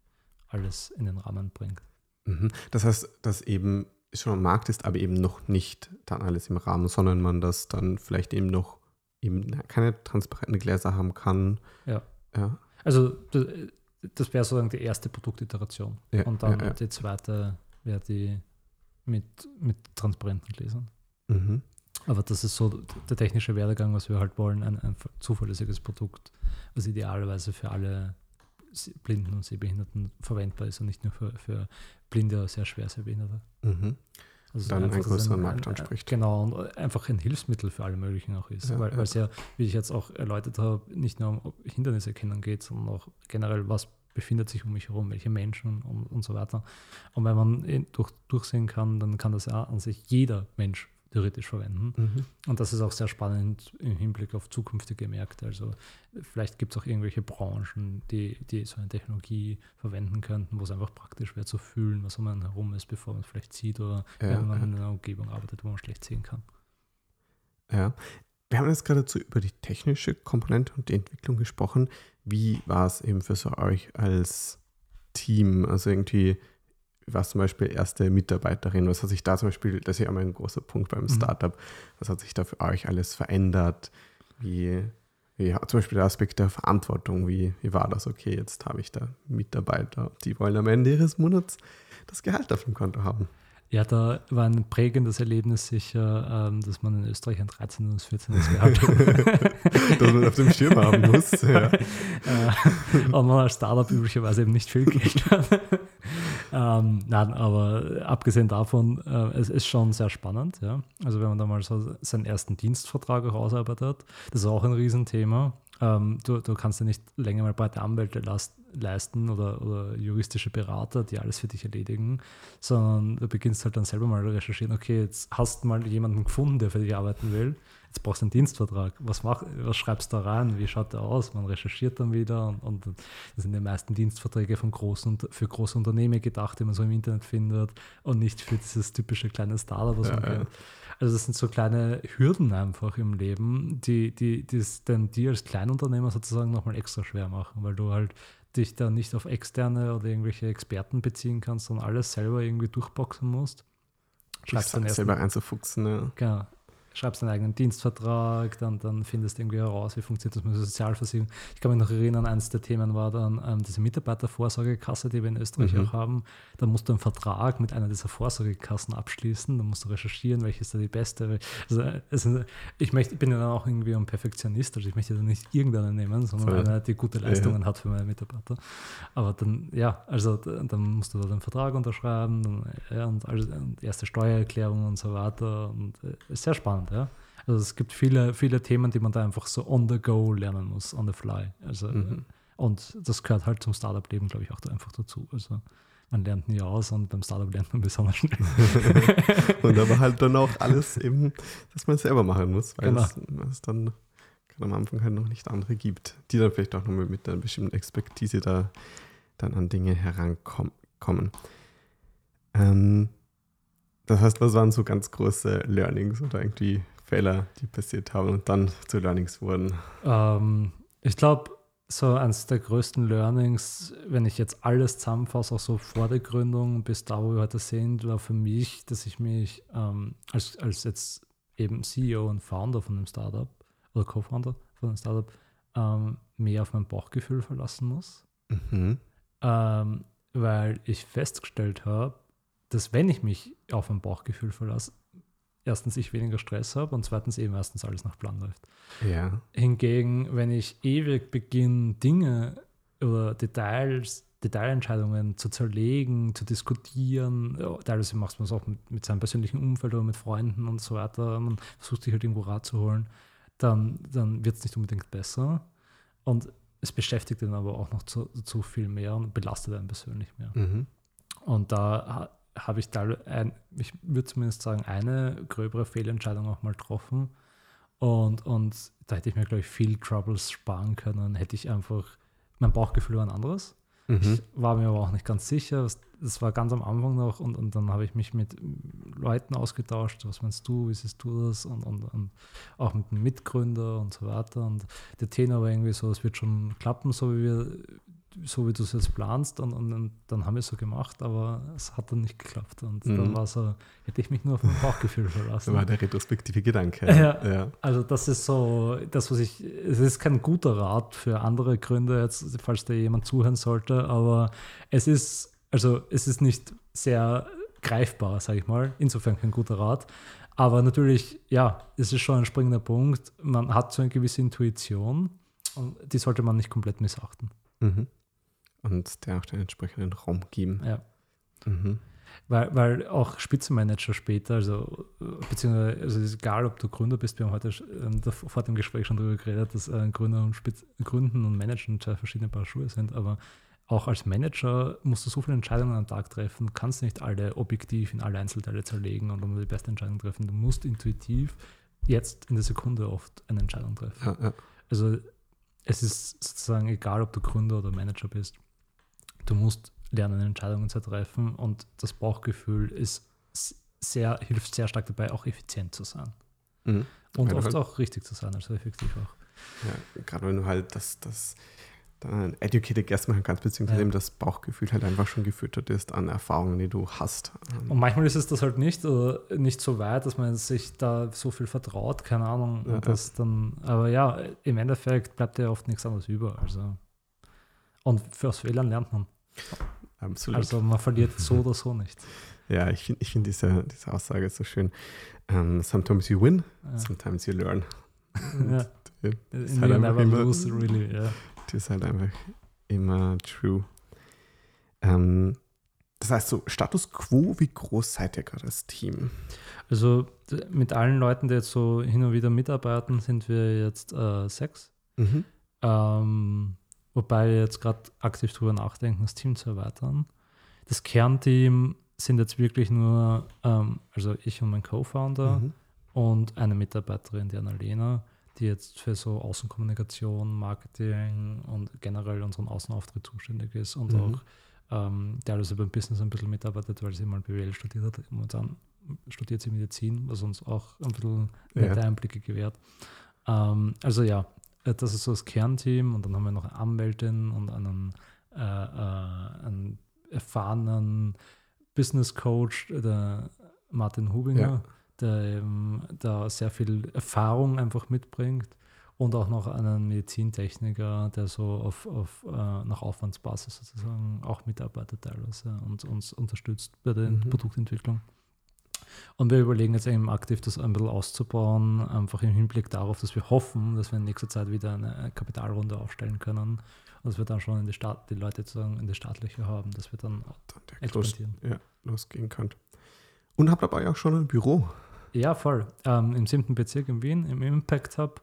alles in den Rahmen bringt. Mhm. Das heißt, dass eben schon am Markt ist, aber eben noch nicht dann alles im Rahmen, sondern man das dann vielleicht eben noch eben keine transparenten Gläser haben kann. Ja. ja. Also das, wäre sozusagen die erste Produktiteration. Ja, und dann ja, die zweite wäre die mit, mit transparenten Gläsern. Mhm. Aber das ist so der technische Werdegang, was wir halt wollen, ein, ein zuverlässiges Produkt, was idealerweise für alle Blinden und Sehbehinderten verwendbar ist und nicht nur für, für Blinde oder sehr schwer Sehbehinderte. Mhm. Also dann einen größeren ein, Markt anspricht. Genau, und einfach ein Hilfsmittel für alle möglichen auch ist. Ja, weil es ja, wie ich jetzt auch erläutert habe, nicht nur um Hinderniserkennung geht, sondern auch generell, was befindet sich um mich herum, welche Menschen und, und so weiter. Und wenn man durch, durchsehen kann, dann kann das ja an sich jeder Mensch theoretisch verwenden. Mhm. Und das ist auch sehr spannend im Hinblick auf zukünftige Märkte. Also vielleicht gibt es auch irgendwelche Branchen, die, die so eine Technologie verwenden könnten, wo es einfach praktisch wäre zu fühlen, was um einen herum ist, bevor man es vielleicht sieht oder ja, wenn man ja. in einer Umgebung arbeitet, wo man schlecht sehen kann. Ja, wir haben jetzt gerade über die technische Komponente und die Entwicklung gesprochen. Wie war es eben für so euch als Team? Also irgendwie, was zum Beispiel erste Mitarbeiterin? Was hat sich da zum Beispiel, das ist ja immer ein großer Punkt beim mhm. Startup, was hat sich da für euch alles verändert? Wie, wie zum Beispiel der Aspekt der Verantwortung, wie, wie war das? Okay, jetzt habe ich da Mitarbeiter, die wollen am Ende ihres Monats das Gehalt auf dem Konto haben. Ja, da war ein prägendes Erlebnis sicher, ähm, dass man in Österreich ein 13. und 14. Gehalt hat. dass man auf dem Schirm haben muss. [laughs] Ja. äh, und man als Startup üblicherweise eben nicht viel Geld hat. [laughs] ähm, nein, aber abgesehen davon, äh, es ist schon sehr spannend. Ja? Also wenn man da mal so seinen ersten Dienstvertrag auch ausarbeitet, das ist auch ein Riesenthema. Ähm, du, du kannst ja nicht länger mal breite Anwälte lasten leisten oder, oder juristische Berater, die alles für dich erledigen, sondern du beginnst halt dann selber mal recherchieren, okay, jetzt hast du mal jemanden gefunden, der für dich arbeiten will, jetzt brauchst du einen Dienstvertrag. Was, mach, was schreibst du da rein? Wie schaut der aus? Man recherchiert dann wieder und, und das sind die meisten Dienstverträge von großen, für große Unternehmen gedacht, die man so im Internet findet und nicht für dieses typische kleine Startup, was ja, man kennt. Also das sind so kleine Hürden einfach im Leben, die, die, die es dann dir als Kleinunternehmer sozusagen nochmal extra schwer machen, weil du halt dich da nicht auf externe oder irgendwelche Experten beziehen kannst, sondern alles selber irgendwie durchboxen musst. Schreibst dann selber reinzufuchsen, ja. Genau schreibst deinen eigenen Dienstvertrag, dann, dann findest du irgendwie heraus, wie funktioniert das mit der Sozialversicherung. Ich kann mich noch erinnern, eines der Themen war dann ähm, diese Mitarbeitervorsorgekasse, die wir in Österreich mhm. auch haben. Da musst du einen Vertrag mit einer dieser Vorsorgekassen abschließen, dann musst du recherchieren, welche ist da die beste. Also, also ich, möchte, bin ja dann auch irgendwie ein Perfektionist, also ich möchte dann nicht irgendeine nehmen, sondern Voll. eine, die gute Leistungen ja. hat für meine Mitarbeiter. Aber dann, ja, also dann musst du da den Vertrag unterschreiben dann, ja, und, also, und erste Steuererklärung und so weiter. Und äh, ist sehr spannend spannend, ja. Also es gibt viele, viele Themen, die man da einfach so on the go lernen muss, on the fly. Also, mhm. Und das gehört halt zum Startup-Leben, glaube ich, auch da einfach dazu. Also man lernt nie aus und beim Startup lernt man besonders schnell. [laughs] und aber halt dann auch alles eben, dass man selber machen muss, weil genau. es, es dann am Anfang halt noch nicht andere gibt, die dann vielleicht auch nochmal mit einer bestimmten Expertise da dann an Dinge herankommen. Ähm, das heißt, was waren so ganz große Learnings oder irgendwie Fehler, die passiert haben und dann zu Learnings wurden? Ähm, ich glaube, so eines der größten Learnings, wenn ich jetzt alles zusammenfasse, auch so vor der Gründung bis da, wo wir heute sind, war für mich, dass ich mich ähm, als, als jetzt eben CEO und Founder von einem Startup oder Co-Founder von einem Startup ähm, mehr auf mein Bauchgefühl verlassen muss. Mhm. Ähm, weil ich festgestellt habe, dass wenn ich mich auf mein Bauchgefühl verlasse, erstens ich weniger Stress habe und zweitens eben erstens alles nach Plan läuft. Ja. Hingegen, wenn ich ewig beginne, Dinge oder Details, Detailentscheidungen zu zerlegen, zu diskutieren, ja, teilweise macht man es auch mit, mit seinem persönlichen Umfeld oder mit Freunden und so weiter, man versucht sich halt irgendwo Rat zu holen, dann, dann wird es nicht unbedingt besser. Und es beschäftigt ihn aber auch noch zu, zu viel mehr und belastet einen persönlich mehr. Mhm. Und da habe ich da, ein, ich würde zumindest sagen, eine gröbere Fehlentscheidung auch mal getroffen. Und, und da hätte ich mir, glaube ich, viel Troubles sparen können. Hätte ich einfach, mein Bauchgefühl war ein anderes. Mhm. Ich war mir aber auch nicht ganz sicher. Das- war ganz am Anfang noch und, und dann habe ich mich mit Leuten ausgetauscht. Was meinst du, wie siehst du das? Und, und, und auch mit dem Mitgründer und so weiter. Und der Tenor war irgendwie so, es wird schon klappen, so wie wir, so wie du es jetzt planst. Und, und, und dann haben wir es so gemacht, aber es hat dann nicht geklappt. Und dann Mhm. war so, hätte ich mich nur auf mein Bauchgefühl verlassen. Das war der retrospektive Gedanke. Ja. ja. Also das ist so, das was ich, es ist kein guter Rat für andere Gründe jetzt, falls da jemand zuhören sollte, aber es ist, also es ist nicht sehr greifbar, sage ich mal, insofern kein guter Rat. Aber natürlich, ja, es ist schon ein springender Punkt. Man hat so eine gewisse Intuition und die sollte man nicht komplett missachten. Mhm. Und der auch den entsprechenden Raum geben. Ja. Mhm. Weil, weil auch Spitzenmanager später, also äh, beziehungsweise also es ist egal, ob du Gründer bist, wir haben heute ähm, vor dem Gespräch schon darüber geredet, dass äh, Gründer und Spitz, Gründen und Managen zwei verschiedene Paar Schuhe sind, aber auch als Manager musst du so viele Entscheidungen am Tag treffen, kannst nicht alle objektiv in alle Einzelteile zerlegen und um die beste Entscheidung treffen. Du musst intuitiv jetzt in der Sekunde oft eine Entscheidung treffen. Ja, ja. Also es ist sozusagen egal, ob du Gründer oder Manager bist. Du musst lernen, Entscheidungen zu treffen und das Bauchgefühl ist sehr, hilft sehr stark dabei, auch effizient zu sein. Mhm. Und Weil oft halt- auch richtig zu sein, also effektiv auch. Ja, gerade wenn du halt das, das dann educated guess machen kannst, beziehungsweise Ja. eben das Bauchgefühl halt einfach schon gefüttert ist an Erfahrungen, die du hast. Ähm, Und manchmal ist es das halt nicht oder nicht so weit, dass man sich da so viel vertraut, keine Ahnung. Ja, und das dann, aber ja, im Endeffekt bleibt ja oft nichts anderes über. Also. Und fürs Fehlern lernt man. Absolut. Also man verliert so oder so nicht. [laughs] ja, ich finde ich find diese, diese Aussage so schön. Ähm, sometimes you win, Ja. sometimes you learn. [laughs] Ja. Ist In halt einfach immer- lose, really. Das ist halt einfach immer true. Ähm, das heißt so, Status Quo, wie groß seid ihr gerade als Team? Also mit allen Leuten, die jetzt so hin und wieder mitarbeiten, sind wir jetzt äh, sechs. Mhm. Ähm, wobei wir jetzt gerade aktiv drüber nachdenken, das Team zu erweitern. Das Kernteam sind jetzt wirklich nur, ähm, also ich und mein Co-Founder Mhm. und eine Mitarbeiterin, die Annalena, die jetzt für so Außenkommunikation, Marketing und generell unseren Außenauftritt zuständig ist und Mhm. auch ähm, teilweise beim Business ein bisschen mitarbeitet, weil sie mal BWL studiert hat. Momentan studiert sie Medizin, was uns auch ein bisschen nette Ja. Einblicke gewährt. Ähm, also ja, das ist so das Kernteam und dann haben wir noch eine Anwältin und einen, äh, äh, einen erfahrenen Business Coach, der Martin Hubinger, Ja. der eben da sehr viel Erfahrung einfach mitbringt und auch noch einen Medizintechniker, der so auf, auf äh, nach Aufwandsbasis sozusagen auch mitarbeitet teilweise und uns unterstützt bei der Mhm. Produktentwicklung. Und wir überlegen jetzt eben aktiv, das ein bisschen auszubauen, einfach im Hinblick darauf, dass wir hoffen, dass wir in nächster Zeit wieder eine Kapitalrunde aufstellen können und dass wir dann schon in die, Staat, die Leute sozusagen in die staatliche haben, dass wir dann Dann der los, expandieren. ja, losgehen könnt. Und habt dabei auch schon ein Büro. Ja, voll. Ähm, Im siebten Bezirk in Wien, im Impact Hub,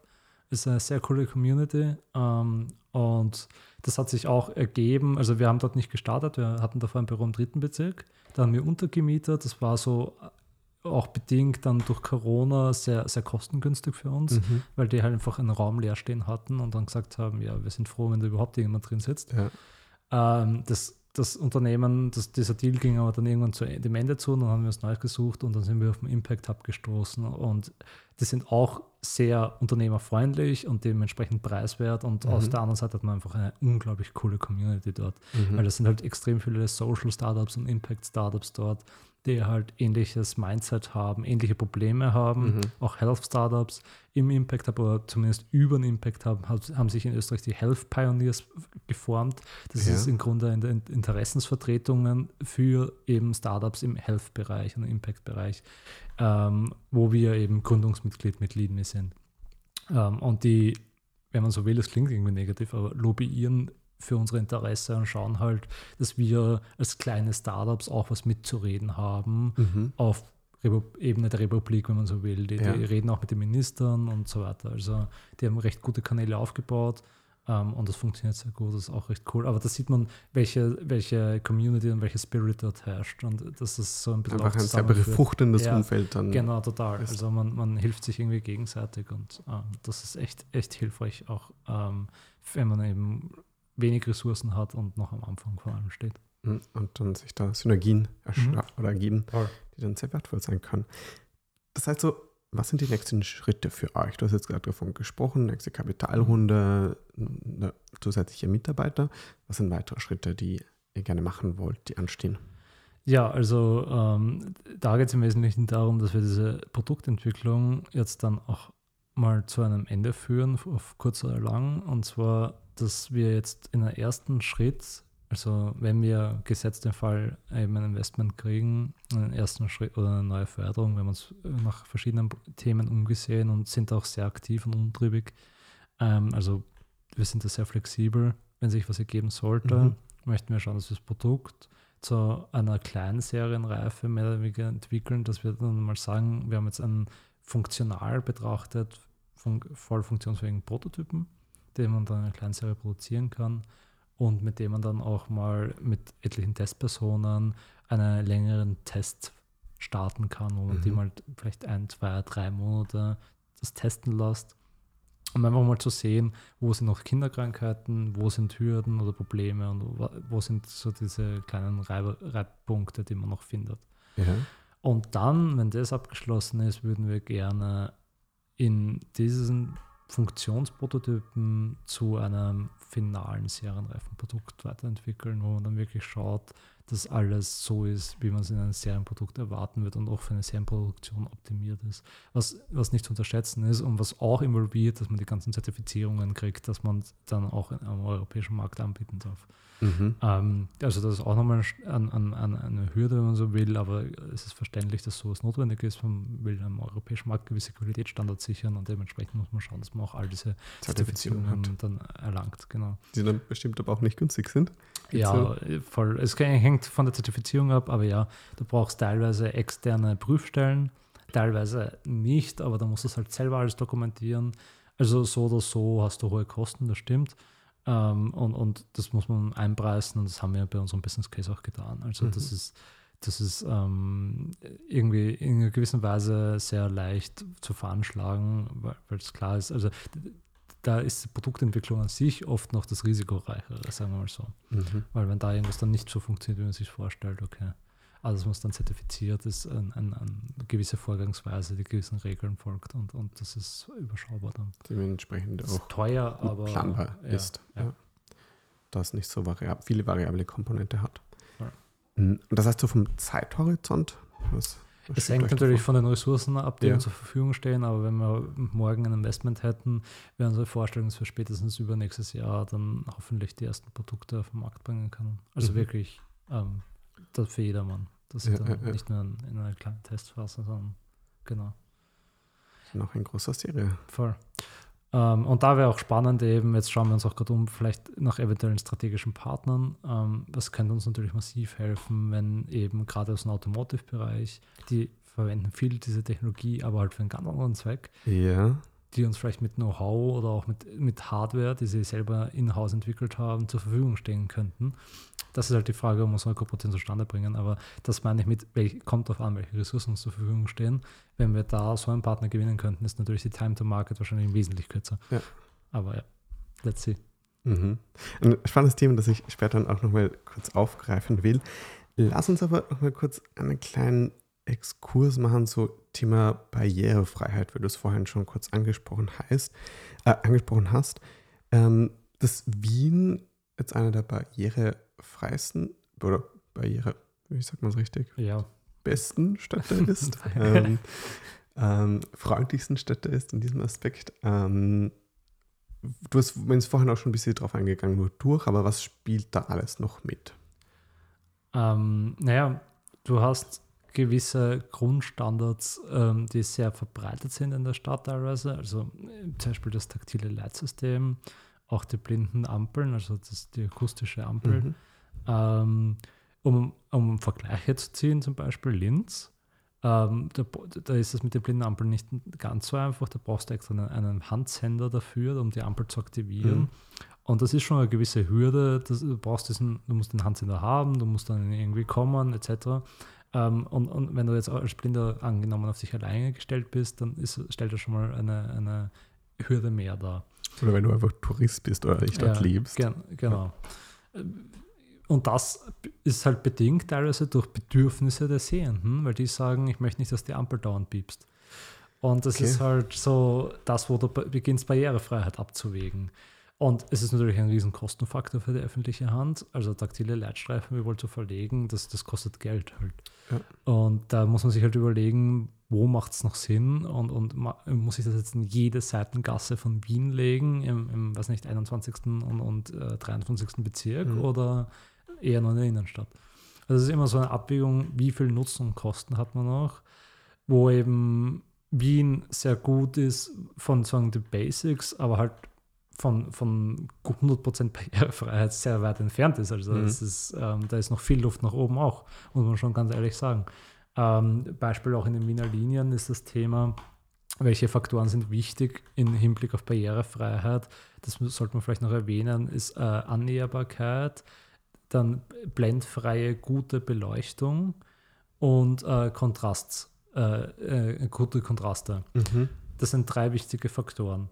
ist eine sehr coole Community. Ähm, und das hat sich auch ergeben. Also, wir haben dort nicht gestartet. Wir hatten davor ein Büro im dritten Bezirk. Da haben wir untergemietet. Das war so auch bedingt dann durch Corona sehr, sehr kostengünstig für uns, Mhm. weil die halt einfach einen Raum leer stehen hatten und dann gesagt haben: Ja, wir sind froh, wenn da überhaupt jemand drin sitzt. Ja. Ähm, das, das Unternehmen, das, dieser Deal ging aber dann irgendwann zu dem Ende zu und dann haben wir uns neu gesucht und dann sind wir auf den Impact Hub gestoßen und die sind auch sehr unternehmerfreundlich und dementsprechend preiswert und Mhm. aus der anderen Seite hat man einfach eine unglaublich coole Community dort, Mhm. weil das sind halt extrem viele Social Startups und Impact Startups dort die halt ähnliches Mindset haben, ähnliche Probleme haben, mhm. auch Health-Startups im Impact oder zumindest über den Impact Hub haben sich in Österreich die Health Pioneers geformt. Das ja. ist im Grunde in den Interessensvertretungen für eben Startups im Health-Bereich und Impact-Bereich, ähm, wo wir eben Gründungsmitglied mit LeadMe sind. Ähm, und die, wenn man so will, das klingt irgendwie negativ, aber lobbyieren für unsere Interesse und schauen halt, dass wir als kleine Startups auch was mitzureden haben mhm. auf Ebene der Republik, wenn man so will. Die, ja. die, reden auch mit den Ministern und so weiter. Also die haben recht gute Kanäle aufgebaut ähm, und das funktioniert sehr gut. Das ist auch recht cool. Aber da sieht man, welche, welche Community und welcher Spirit dort herrscht. Und das ist so ein bisschen Einfach ein sehr befruchtendes ja, Umfeld dann. Genau, total. Also man, man hilft sich irgendwie gegenseitig und ähm, das ist echt, echt hilfreich, auch ähm, wenn man eben wenig Ressourcen hat und noch am Anfang vor allem steht. Hm, und dann sich da Synergien mhm. oder ergeben, die dann sehr wertvoll sein können. Das heißt so, was sind die nächsten Schritte für euch? Du hast jetzt gerade davon gesprochen, nächste Kapitalrunde, zusätzliche Mitarbeiter. Was sind weitere Schritte, die ihr gerne machen wollt, die anstehen? Ja, also ähm, da geht es im Wesentlichen darum, dass wir diese Produktentwicklung jetzt dann auch mal zu einem Ende führen, auf kurz oder lang. Und zwar dass wir jetzt in einem ersten Schritt, also wenn wir gesetzt den Fall eben ein Investment kriegen, einen ersten Schritt oder eine neue Förderung, wir haben uns nach verschiedenen Themen umgesehen und sind auch sehr aktiv und umtriebig. Ähm, also wir sind da sehr flexibel. Wenn sich was ergeben sollte, mhm. möchten wir schauen, dass das Produkt zu einer kleinen Serienreife mehr oder weniger entwickeln, dass wir dann mal sagen, wir haben jetzt einen funktional betrachtet fun voll funktionsfähigen Prototypen den man dann in einer kleinen Serie produzieren kann und mit dem man dann auch mal mit etlichen Testpersonen einen längeren Test starten kann, wo man mhm. die mal vielleicht ein, zwei, drei Monate das testen lässt, um einfach mal zu sehen, wo sind noch Kinderkrankheiten, wo sind Hürden oder Probleme und wo sind so diese kleinen Reibpunkte, die man noch findet. Ja. Und dann, wenn das abgeschlossen ist, würden wir gerne in diesen Funktionsprototypen zu einem finalen serienreifen Produkt weiterentwickeln, wo man dann wirklich schaut, dass alles so ist, wie man es in einem Serienprodukt erwarten wird und auch für eine Serienproduktion optimiert ist. Was, was nicht zu unterschätzen ist und was auch involviert, dass man die ganzen Zertifizierungen kriegt, dass man dann auch am europäischen Markt anbieten darf. Mhm. Ähm, also das ist auch nochmal an, an, an eine Hürde, wenn man so will, aber es ist verständlich, dass sowas notwendig ist. Man will am europäischen Markt gewisse Qualitätsstandards sichern und dementsprechend muss man schauen, dass man auch all diese Zertifizierungen dann erlangt. Genau. Die dann bestimmt aber auch nicht günstig sind. Ja, so? voll. Es hängt von der Zertifizierung ab, aber ja, du brauchst teilweise externe Prüfstellen, teilweise nicht, aber da musst du es halt selber alles dokumentieren. Also so oder so hast du hohe Kosten, das stimmt. Ähm, und, und das muss man einpreisen und das haben wir bei unserem Business Case auch getan. Also mhm. das ist, das ist ähm, irgendwie in einer gewissen Weise sehr leicht zu veranschlagen, weil es klar ist. Also da ist die Produktentwicklung an sich oft noch das Risikoreichere, sagen wir mal so. Mhm. Weil wenn da irgendwas dann nicht so funktioniert, wie man sich vorstellt, okay alles, was dann zertifiziert ist, eine ein, ein gewisse Vorgangsweise, die gewissen Regeln folgt und, und das ist überschaubar dann. Dementsprechend auch teuer, aber planbar ja, ist. Ja. Ja. Das nicht so variab viele variable Komponente hat. Und das heißt so vom Zeithorizont, was es hängt natürlich von den Ressourcen ab, die ja. uns zur Verfügung stehen, aber wenn wir morgen ein Investment hätten, wäre unsere Vorstellung, dass wir spätestens übernächstes Jahr dann hoffentlich die ersten Produkte auf den Markt bringen können. Also mhm. wirklich ähm, das für jedermann. Das ist ja, ja, ja. nicht nur in, in einer kleinen Testphase, sondern genau. Noch in großer Serie. Voll. Ähm, und da wäre auch spannend eben, jetzt schauen wir uns auch gerade um, vielleicht nach eventuellen strategischen Partnern. Ähm, das könnte uns natürlich massiv helfen, wenn eben gerade aus dem Automotive-Bereich, die verwenden viel diese Technologie, aber halt für einen ganz anderen Zweck. Ja. Die uns vielleicht mit Know-how oder auch mit, mit Hardware, die sie selber in-house entwickelt haben, zur Verfügung stehen könnten. Das ist halt die Frage, ob wir so eine Kooperation zustande bringen. Aber das meine ich mit, welch, kommt darauf an, welche Ressourcen uns zur Verfügung stehen. Wenn wir da so einen Partner gewinnen könnten, ist natürlich die Time to Market wahrscheinlich wesentlich kürzer. Ja. Aber ja, let's see. Mhm. Ein spannendes Thema, das ich später dann auch nochmal kurz aufgreifen will. Lass uns aber nochmal kurz einen kleinen Exkurs machen zu Thema Barrierefreiheit, wie du es vorhin schon kurz angesprochen, heißt, äh, angesprochen hast. Ähm, dass Wien jetzt einer der barrierefreisten oder Barriere, wie sagt man es richtig? Ja. besten Städte [laughs] ist, ähm, ähm, freundlichsten Städte ist in diesem Aspekt. Ähm, du hast es vorhin auch schon ein bisschen drauf eingegangen, nur durch, aber was spielt da alles noch mit? Ähm, naja, du hast gewisse Grundstandards, ähm, die sehr verbreitet sind in der Stadt teilweise. Also äh, zum Beispiel das taktile Leitsystem, auch die blinden Ampeln, also das, die akustische Ampel. Mhm. Ähm, um, um Vergleiche zu ziehen, zum Beispiel Linz, ähm, da, da, ist es mit den blinden Ampeln nicht ganz so einfach. Da brauchst du extra einen, einen Handsender dafür, um die Ampel zu aktivieren. Mhm. Und das ist schon eine gewisse Hürde. Das, du brauchst diesen, du musst den Handsender haben, du musst dann irgendwie kommen, etc. Ähm, und, und, wenn du jetzt als Blinder angenommen auf dich alleine gestellt bist, dann ist, stellt das schon mal eine, eine Hürde mehr dar. Oder wenn du einfach Tourist bist oder nicht dort ja, lebst. Gen, genau. Ja. Und das ist halt bedingt teilweise durch Bedürfnisse der Sehenden, weil die sagen, ich möchte nicht, dass die Ampel dauernd piepst. Und das okay. ist halt so das, wo du beginnst, Barrierefreiheit abzuwägen. Und es ist natürlich ein riesen Kostenfaktor für die öffentliche Hand. Also taktile Leitstreifen wie wohl zu verlegen, das, das kostet Geld halt. Ja. Und da muss man sich halt überlegen, wo macht es noch Sinn und, und muss ich das jetzt in jede Seitengasse von Wien legen, im, im weiß nicht, 21. und, und äh, 23. Bezirk mhm. oder eher noch in der Innenstadt. Also es ist immer so eine Abwägung, wie viel Nutzen und Kosten hat man noch, wo eben Wien sehr gut ist von sagen die Basics, aber halt von, von 100% Barrierefreiheit sehr weit entfernt ist. Also mhm. ist, ähm, da ist noch viel Luft nach oben auch, muss man schon ganz ehrlich sagen. Ähm, Beispiel auch in den Wiener Linien ist das Thema, welche Faktoren sind wichtig im Hinblick auf Barrierefreiheit. Das sollte man vielleicht noch erwähnen, ist äh, Annäherbarkeit, dann blendfreie, gute Beleuchtung und äh, Kontrast, äh, äh, gute Kontraste. Mhm. Das sind drei wichtige Faktoren.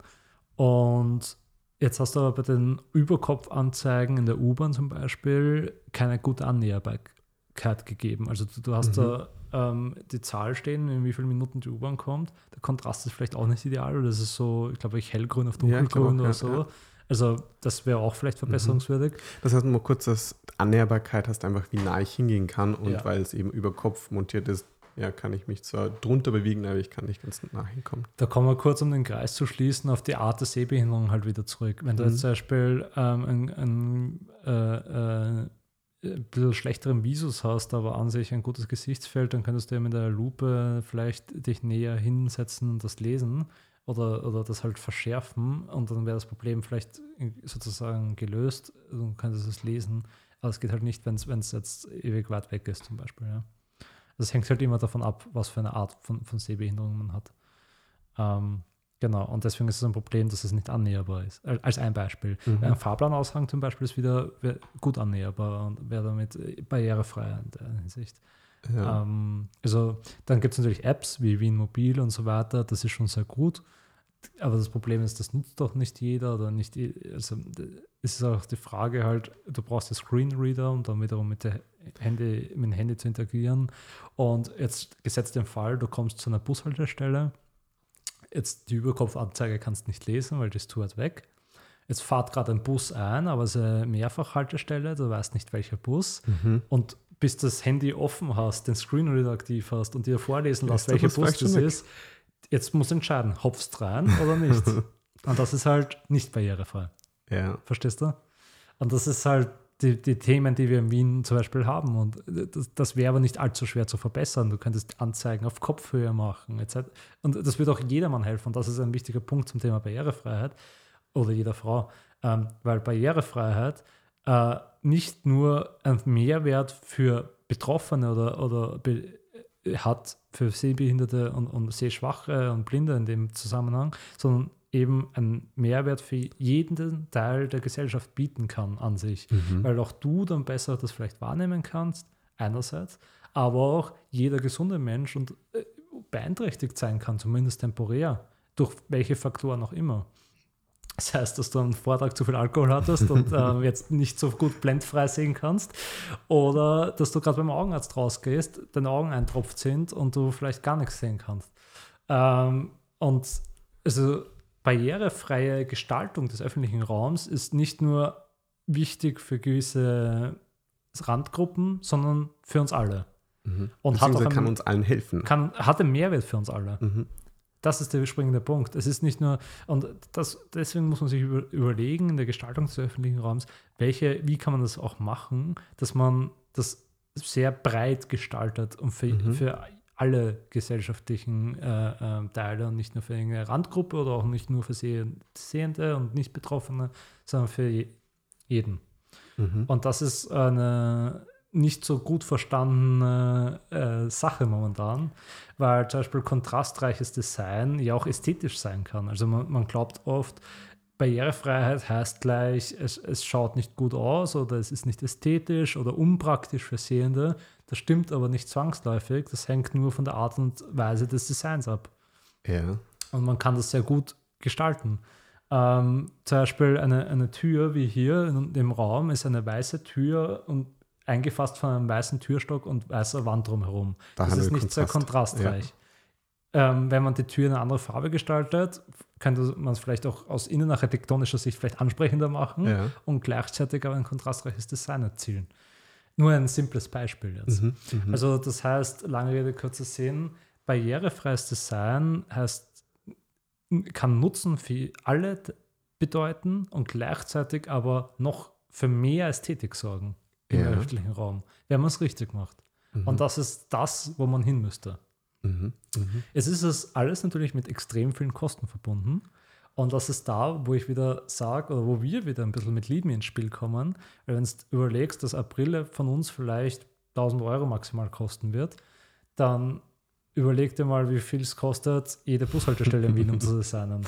Und jetzt hast du aber bei den Überkopfanzeigen in der U-Bahn zum Beispiel keine gute Annäherbarkeit gegeben. Also du, du hast mhm. da ähm, die Zahl stehen, in wie vielen Minuten die U-Bahn kommt. Der Kontrast ist vielleicht auch nicht ideal, oder das ist so, ich glaube, ich hellgrün auf dunkelgrün ja, oder ja, so. Ja. Also das wäre auch vielleicht mhm. verbesserungswürdig. Das heißt mal kurz, dass Annäherbarkeit hast einfach, wie nah ich hingehen kann und ja. weil es eben über Kopf montiert ist, ja, kann ich mich zwar drunter bewegen, aber ich kann nicht ganz nah hinkommen. Da kommen wir kurz, um den Kreis zu schließen, auf die Art der Sehbehinderung halt wieder zurück. Wenn mhm. du jetzt zum Beispiel ähm, ein, ein äh, äh, ein bisschen schlechteren Visus hast, aber an sich ein gutes Gesichtsfeld, dann könntest du ja mit der Lupe vielleicht dich näher hinsetzen und das lesen oder, oder das halt verschärfen und dann wäre das Problem vielleicht sozusagen gelöst. Du könntest es lesen, aber es geht halt nicht, wenn es jetzt ewig weit weg ist zum Beispiel. Ja. Das hängt halt immer davon ab, was für eine Art von, von Sehbehinderung man hat. Ähm, genau, und deswegen ist es ein Problem, dass es nicht annäherbar ist. Als ein Beispiel. Mhm. Ein Fahrplanaushang zum Beispiel ist wieder gut annäherbar und wäre damit barrierefrei in der Hinsicht. Ja. Ähm, also dann gibt es natürlich Apps wie Wien Mobil und so weiter, das ist schon sehr gut. Aber das Problem ist, das nutzt doch nicht jeder oder nicht. Also ist es auch die Frage halt, du brauchst den Screenreader, um dann wiederum mit, der Handy, mit dem Handy zu interagieren. Und jetzt gesetzt den Fall, du kommst zu einer Bushaltestelle, jetzt die Überkopfanzeige kannst du nicht lesen, weil die ist zu weit weg. Jetzt fahrt gerade ein Bus ein, aber es ist eine Mehrfachhaltestelle, du weißt nicht welcher Bus. Mhm. Und bis das Handy offen hast, den Screenreader aktiv hast und dir vorlesen lässt, welcher Bus das ist, jetzt musst du entscheiden, hopfst rein oder nicht. [laughs] und das ist halt nicht barrierefrei. Ja. Verstehst du? Und das ist halt die, die Themen, die wir in Wien zum Beispiel haben. Und das, das wäre aber nicht allzu schwer zu verbessern. Du könntest Anzeigen auf Kopfhöhe machen, etc. Und das würde auch jedermann helfen. Und das ist ein wichtiger Punkt zum Thema Barrierefreiheit oder jeder Frau. Ähm, weil Barrierefreiheit äh, nicht nur ein Mehrwert für Betroffene oder, oder be hat für Sehbehinderte und, und Sehschwache und Blinde in dem Zusammenhang, sondern eben einen Mehrwert für jeden Teil der Gesellschaft bieten kann an sich, mhm. weil auch du dann besser das vielleicht wahrnehmen kannst, einerseits, aber auch jeder gesunde Mensch und äh, beeinträchtigt sein kann, zumindest temporär, durch welche Faktoren auch immer. Das heißt, dass du am Vortrag zu viel Alkohol hattest und [laughs] äh, jetzt nicht so gut blendfrei sehen kannst. Oder dass du gerade beim Augenarzt rausgehst, deine Augen eintropft sind und du vielleicht gar nichts sehen kannst. Ähm, und also barrierefreie Gestaltung des öffentlichen Raums ist nicht nur wichtig für gewisse Randgruppen, sondern für uns alle. Mhm. Und hat auch Beziehungsweise kann einen- uns allen helfen. Kann, hat einen Mehrwert für uns alle. Mhm. Das ist der springende Punkt. Es ist nicht nur, und das, deswegen muss man sich über, überlegen in der Gestaltung des öffentlichen Raums, welche, wie kann man das auch machen, dass man das sehr breit gestaltet und für, Mhm. für alle gesellschaftlichen äh, äh, Teile und nicht nur für eine Randgruppe oder auch nicht nur für Seh- Sehende und Nicht-Betroffene, sondern für je, jeden. Mhm. Und das ist eine nicht so gut verstandene äh, Sache momentan, weil zum Beispiel kontrastreiches Design ja auch ästhetisch sein kann. Also man, man glaubt oft, Barrierefreiheit heißt gleich, es, es schaut nicht gut aus oder es ist nicht ästhetisch oder unpraktisch für Sehende. Das stimmt aber nicht zwangsläufig. Das hängt nur von der Art und Weise des Designs ab. Ja. Und man kann das sehr gut gestalten. Ähm, zum Beispiel eine, eine Tür wie hier in dem Raum ist eine weiße Tür und eingefasst von einem weißen Türstock und weißer Wand drumherum. Da das ist nicht sehr Kontrast. kontrastreich. Ähm, wenn man die Tür in eine andere Farbe gestaltet, könnte man es vielleicht auch aus innenarchitektonischer Sicht vielleicht ansprechender machen Ja. und gleichzeitig aber ein kontrastreiches Design erzielen. Nur ein simples Beispiel jetzt. Mhm. Mhm. Also das heißt, lange Rede, kurzer Sinn, barrierefreies Design heißt, kann Nutzen für alle bedeuten und gleichzeitig aber noch für mehr Ästhetik sorgen im Ja. öffentlichen Raum, wenn man es richtig macht. Mhm. Und das ist das, wo man hin müsste. Mhm. Mhm. Es ist es alles natürlich mit extrem vielen Kosten verbunden. Und das ist da, wo ich wieder sage, oder wo wir wieder ein bisschen mit Lieben ins Spiel kommen. Weil wenn du überlegst, dass Brille von uns vielleicht 1000 Euro maximal kosten wird, dann überleg dir mal, wie viel es kostet, jede Bushaltestelle in Wien [laughs] umzudesignen.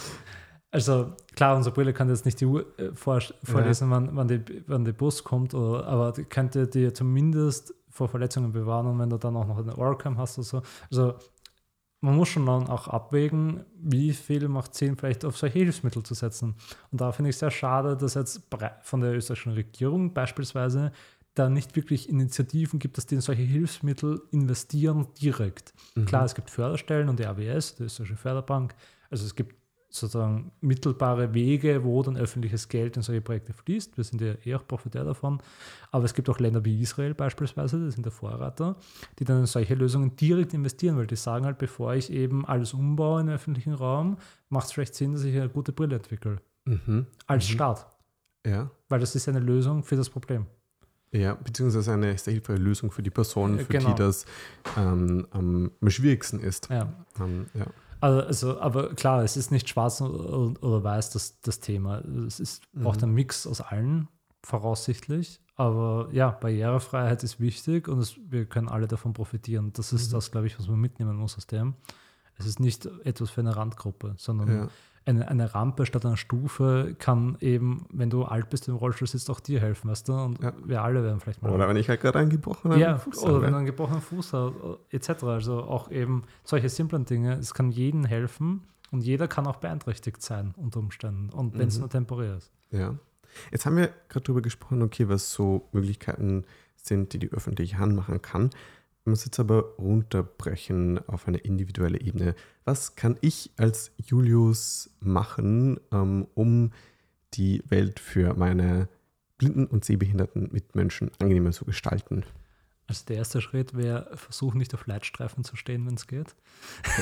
Also klar, unsere Brille kann jetzt nicht die Uhr äh, vor, vorlesen, wann, wann, die, wann der Bus kommt, oder, aber die könnte dir zumindest vor Verletzungen bewahren und wenn du dann auch noch eine Ohrcam hast oder so. Also man muss schon dann auch abwägen, wie viel macht Sinn, vielleicht auf solche Hilfsmittel zu setzen. Und da finde ich sehr schade, dass jetzt von der österreichischen Regierung beispielsweise da nicht wirklich Initiativen gibt, dass die in solche Hilfsmittel investieren direkt. Mhm. Klar, es gibt Förderstellen und die AWS, die österreichische Förderbank. Also es gibt sozusagen mittelbare Wege, wo dann öffentliches Geld in solche Projekte fließt. Wir sind ja eh auch Profiteur davon. Aber es gibt auch Länder wie Israel beispielsweise, die sind der Vorreiter, die dann in solche Lösungen direkt investieren, weil die sagen halt, bevor ich eben alles umbaue im öffentlichen Raum, macht es vielleicht Sinn, dass ich eine gute Brille entwickle. Mhm. Als Mhm. Staat. Ja. Weil das ist eine Lösung für das Problem. Ja, beziehungsweise eine sehr hilfreiche Lösung für die Person, Äh, für genau. die das ähm, am schwierigsten ist. Ja. Ähm, ja. Also, also, aber klar, es ist nicht schwarz oder, weiß das, das Thema. Es ist, braucht einen Mix aus allen, voraussichtlich. Aber ja, Barrierefreiheit ist wichtig und es, wir können alle davon profitieren. Das ist Mhm. das, glaube ich, was man mitnehmen muss aus dem. Es ist nicht etwas für eine Randgruppe, sondern Ja. Eine, eine Rampe statt einer Stufe kann eben, wenn du alt bist im Rollstuhl sitzt, auch dir helfen, weißt du? Und Ja. wir alle werden vielleicht mal Oder wenn ich halt gerade einen gebrochenen ja, Fuß oder habe. wenn du einen gebrochenen Fuß hast, etc. Also auch eben solche simplen Dinge. Es kann jedem helfen und jeder kann auch beeinträchtigt sein unter Umständen. Und wenn es Mhm. nur temporär ist. Ja. Jetzt haben wir gerade darüber gesprochen, okay, was so Möglichkeiten sind, die die öffentliche Hand machen kann. Man muss jetzt aber runterbrechen auf eine individuelle Ebene. Was kann ich als Julius machen, ähm, um die Welt für meine blinden und sehbehinderten Mitmenschen angenehmer zu gestalten? Also der erste Schritt wäre, versuchen nicht auf Leitstreifen zu stehen, wenn es geht.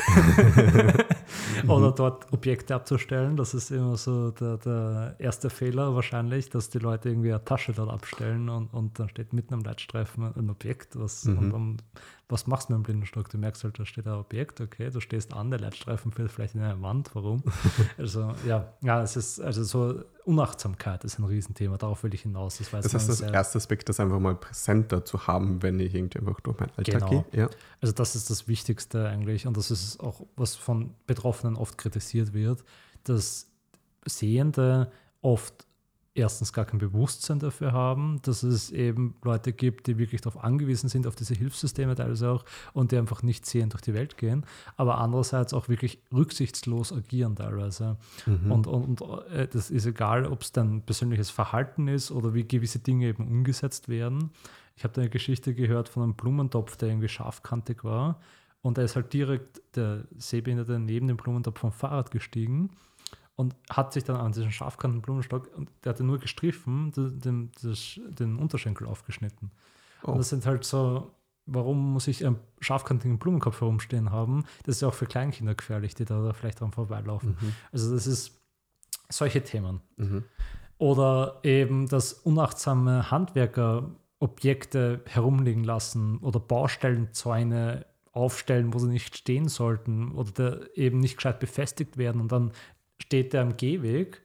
[laughs] Oder dort Objekte abzustellen. Das ist immer so der, der erste Fehler wahrscheinlich, dass die Leute irgendwie eine Tasche dort abstellen und, und dann steht mitten am Leitstreifen ein Objekt. Was, Mhm. und dann, was machst du mit dem Blindenstock? Du merkst halt, da steht ein Objekt, okay, du stehst an, der Leitstreifen fällt vielleicht in eine Wand. Warum? [laughs] also ja, ja, es ist also so Unachtsamkeit ist ein Riesenthema. Darauf will ich hinaus. Das, Das man das sehr- erste Aspekt, das einfach mal präsenter zu haben, wenn ich irgendwie einfach durch meinen Alltag Genau. gehe. Ja. Also das ist das Wichtigste eigentlich und das ist auch, was von Betroffenen oft kritisiert wird, dass Sehende oft erstens gar kein Bewusstsein dafür haben, dass es eben Leute gibt, die wirklich darauf angewiesen sind, auf diese Hilfssysteme teilweise auch und die einfach nicht sehend durch die Welt gehen, aber andererseits auch wirklich rücksichtslos agieren teilweise. Mhm. Und, und, und äh, das ist egal, ob es dann persönliches Verhalten ist oder wie gewisse Dinge eben umgesetzt werden. Ich habe da eine Geschichte gehört von einem Blumentopf, der irgendwie scharfkantig war. Und da ist halt direkt der Sehbehinderte neben dem Blumentopf vom Fahrrad gestiegen und hat sich dann an diesen scharfkantigen Blumenstock, und der hatte nur gestriffen, den, den, den Unterschenkel aufgeschnitten. Oh. Und das sind halt so warum muss ich einen scharfkantigen Blumenkopf herumstehen haben? Das ist ja auch für Kleinkinder gefährlich, die da, da vielleicht dran vorbeilaufen. Mhm. Also das ist solche Themen. Mhm. Oder eben, dass unachtsame Handwerker Objekte herumliegen lassen oder Baustellenzäune aufstellen, wo sie nicht stehen sollten oder der eben nicht gescheit befestigt werden und dann steht der am Gehweg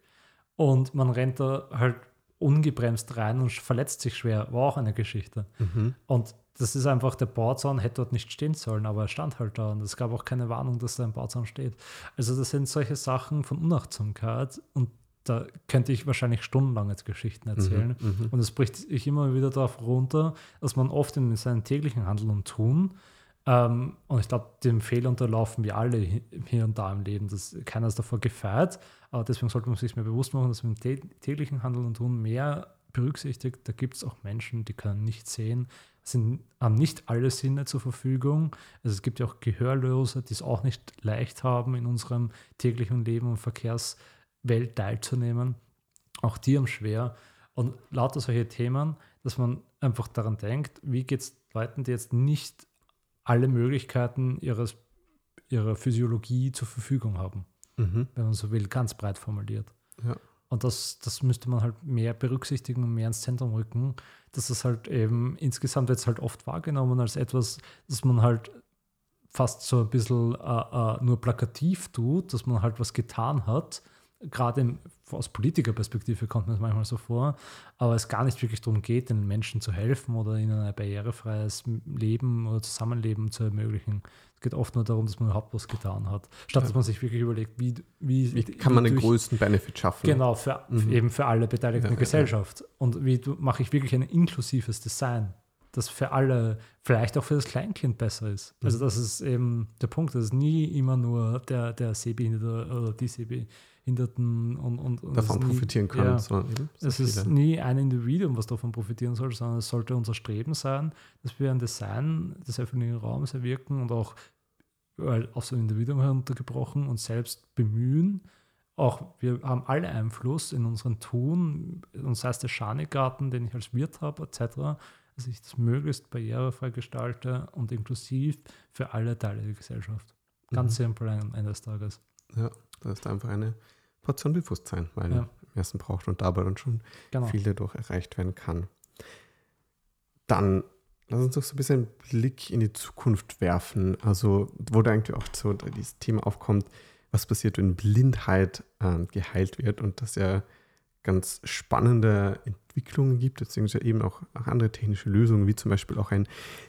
und man rennt da halt ungebremst rein und verletzt sich schwer, war auch eine Geschichte. Mhm. Und das ist einfach, der Bauzaun hätte dort nicht stehen sollen, aber er stand halt da und es gab auch keine Warnung, dass da ein Bauzaun steht. Also das sind solche Sachen von Unachtsamkeit und da könnte ich wahrscheinlich stundenlang jetzt Geschichten erzählen. Mhm. Mhm. Und es bricht sich immer wieder darauf runter, dass man oft in seinem täglichen Handeln und Tun, ähm, und ich glaube, dem Fehler unterlaufen wir alle hi- hier und da im Leben, dass keiner ist davor gefeit, aber deswegen sollte man sich mehr bewusst machen, dass man im tä- täglichen Handeln und Tun mehr berücksichtigt. Da gibt es auch Menschen, die können nicht sehen, sind, haben nicht alle Sinne zur Verfügung. Also es gibt ja auch Gehörlose, die es auch nicht leicht haben, in unserem täglichen Leben und Verkehrswelt teilzunehmen. Auch die haben schwer. Und lauter solche Themen, dass man einfach daran denkt, wie geht es Leuten, die jetzt nicht alle Möglichkeiten ihres, ihrer Physiologie zur Verfügung haben, Mhm. wenn man so will, ganz breit formuliert. Ja. Und das, das müsste man halt mehr berücksichtigen und mehr ins Zentrum rücken, dass das halt eben insgesamt jetzt halt oft wahrgenommen als etwas, das man halt fast so ein bisschen äh, äh, nur plakativ tut, dass man halt was getan hat. Gerade aus Politikerperspektive kommt mir das manchmal so vor, aber es gar nicht wirklich darum geht, den Menschen zu helfen oder ihnen ein barrierefreies Leben oder Zusammenleben zu ermöglichen. Es geht oft nur darum, dass man überhaupt was getan hat, statt Ja. dass man sich wirklich überlegt, wie, wie, Wie kann man den durch- größten Benefit schaffen? Genau, für, Mhm. eben für alle Beteiligten Ja, der ja, Gesellschaft. Und wie mache ich wirklich ein inklusives Design, das für alle, vielleicht auch für das Kleinkind besser ist. Also Mhm. das ist eben der Punkt, dass es nie immer nur der, der Sehbehinderte oder die Sehbehinderten und, und, und Davon nie- profitieren kann, Ja, es ist viele. nie ein Individuum, was davon profitieren soll, sondern es sollte unser Streben sein, dass wir ein Design des öffentlichen Raums erwirken und auch weil auf so ein Individuum heruntergebrochen und selbst bemühen. Auch wir haben alle Einfluss in unseren Tun, und sei es der Schanigarten, den ich als Wirt habe, etc., dass ich das möglichst barrierefrei gestalte und inklusiv für alle Teile der Gesellschaft. Ganz Mhm. simpel am Ende des Tages. Das ist einfach eine Portion Bewusstsein, weil Ja. im ersten braucht und dabei dann schon Genau. viel dadurch erreicht werden kann. Dann lass uns doch so ein bisschen einen Blick in die Zukunft werfen. Also, wo da eigentlich auch so dieses Thema aufkommt, was passiert, wenn Blindheit ähm, geheilt wird und dass ja ganz spannende Entwicklungen gibt, beziehungsweise eben auch, auch andere technische Lösungen, wie zum Beispiel auch ein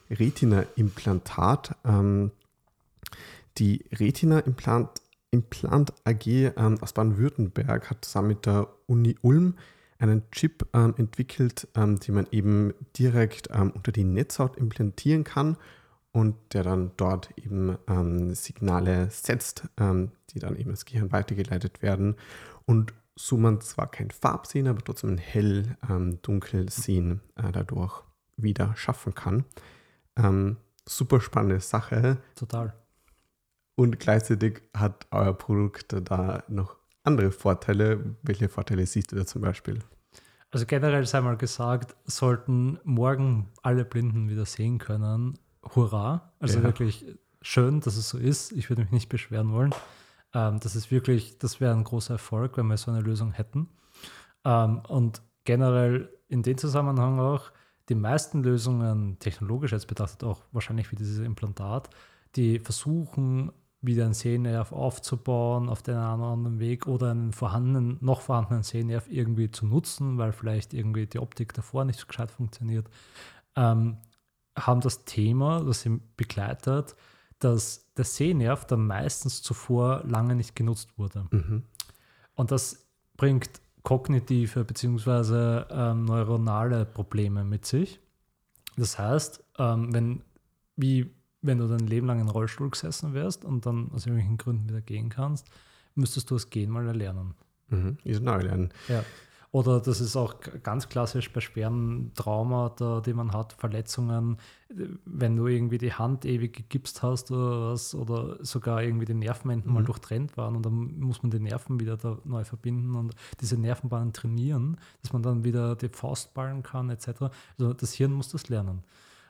Retina-Implantat. Ähm, die Retina-Implant Implant AG ähm, aus Baden-Württemberg hat zusammen mit der Uni Ulm einen Chip ähm, entwickelt, ähm, den man eben direkt ähm, unter die Netzhaut implantieren kann und der dann dort eben ähm, Signale setzt, ähm, die dann eben ins Gehirn weitergeleitet werden und so man zwar kein Farbsehen, aber trotzdem ein hell, dunkel Sehen äh, dadurch wieder schaffen kann. Super spannende Sache. Total. Und gleichzeitig hat euer Produkt da noch andere Vorteile. Welche Vorteile siehst du da zum Beispiel? Also generell sei mal gesagt, sollten morgen alle Blinden wieder sehen können, hurra. Also Ja. wirklich schön, dass es so ist. Ich würde mich nicht beschweren wollen. Ähm, das ist wirklich, das wäre ein großer Erfolg, wenn wir so eine Lösung hätten. Ähm, und generell in dem Zusammenhang auch, die meisten Lösungen, technologisch jetzt betrachtet auch wahrscheinlich wie dieses Implantat, die versuchen, wieder einen Sehnerv aufzubauen auf den einen oder anderen Weg oder einen vorhandenen, noch vorhandenen Sehnerv irgendwie zu nutzen, weil vielleicht irgendwie die Optik davor nicht so gescheit funktioniert, ähm, haben das Thema, das sie begleitet, dass der Sehnerv dann meistens zuvor lange nicht genutzt wurde. Mhm. Und das bringt kognitive bzw. Ähm, neuronale Probleme mit sich. Das heißt, ähm, wenn, wie wenn du dein Leben lang in Rollstuhl gesessen wärst und dann aus irgendwelchen Gründen wieder gehen kannst, müsstest du das Gehen mal erlernen. Mhm. Ist neu lernen. Ja. Oder das ist auch ganz klassisch bei schweren Traumata, die man hat, Verletzungen, wenn du irgendwie die Hand ewig gegipst hast oder was, oder sogar irgendwie die Nervenenden mal Mhm. durchtrennt waren und dann muss man die Nerven wieder da neu verbinden und diese Nervenbahnen trainieren, dass man dann wieder die Faust ballen kann, etc. Also das Hirn muss das lernen.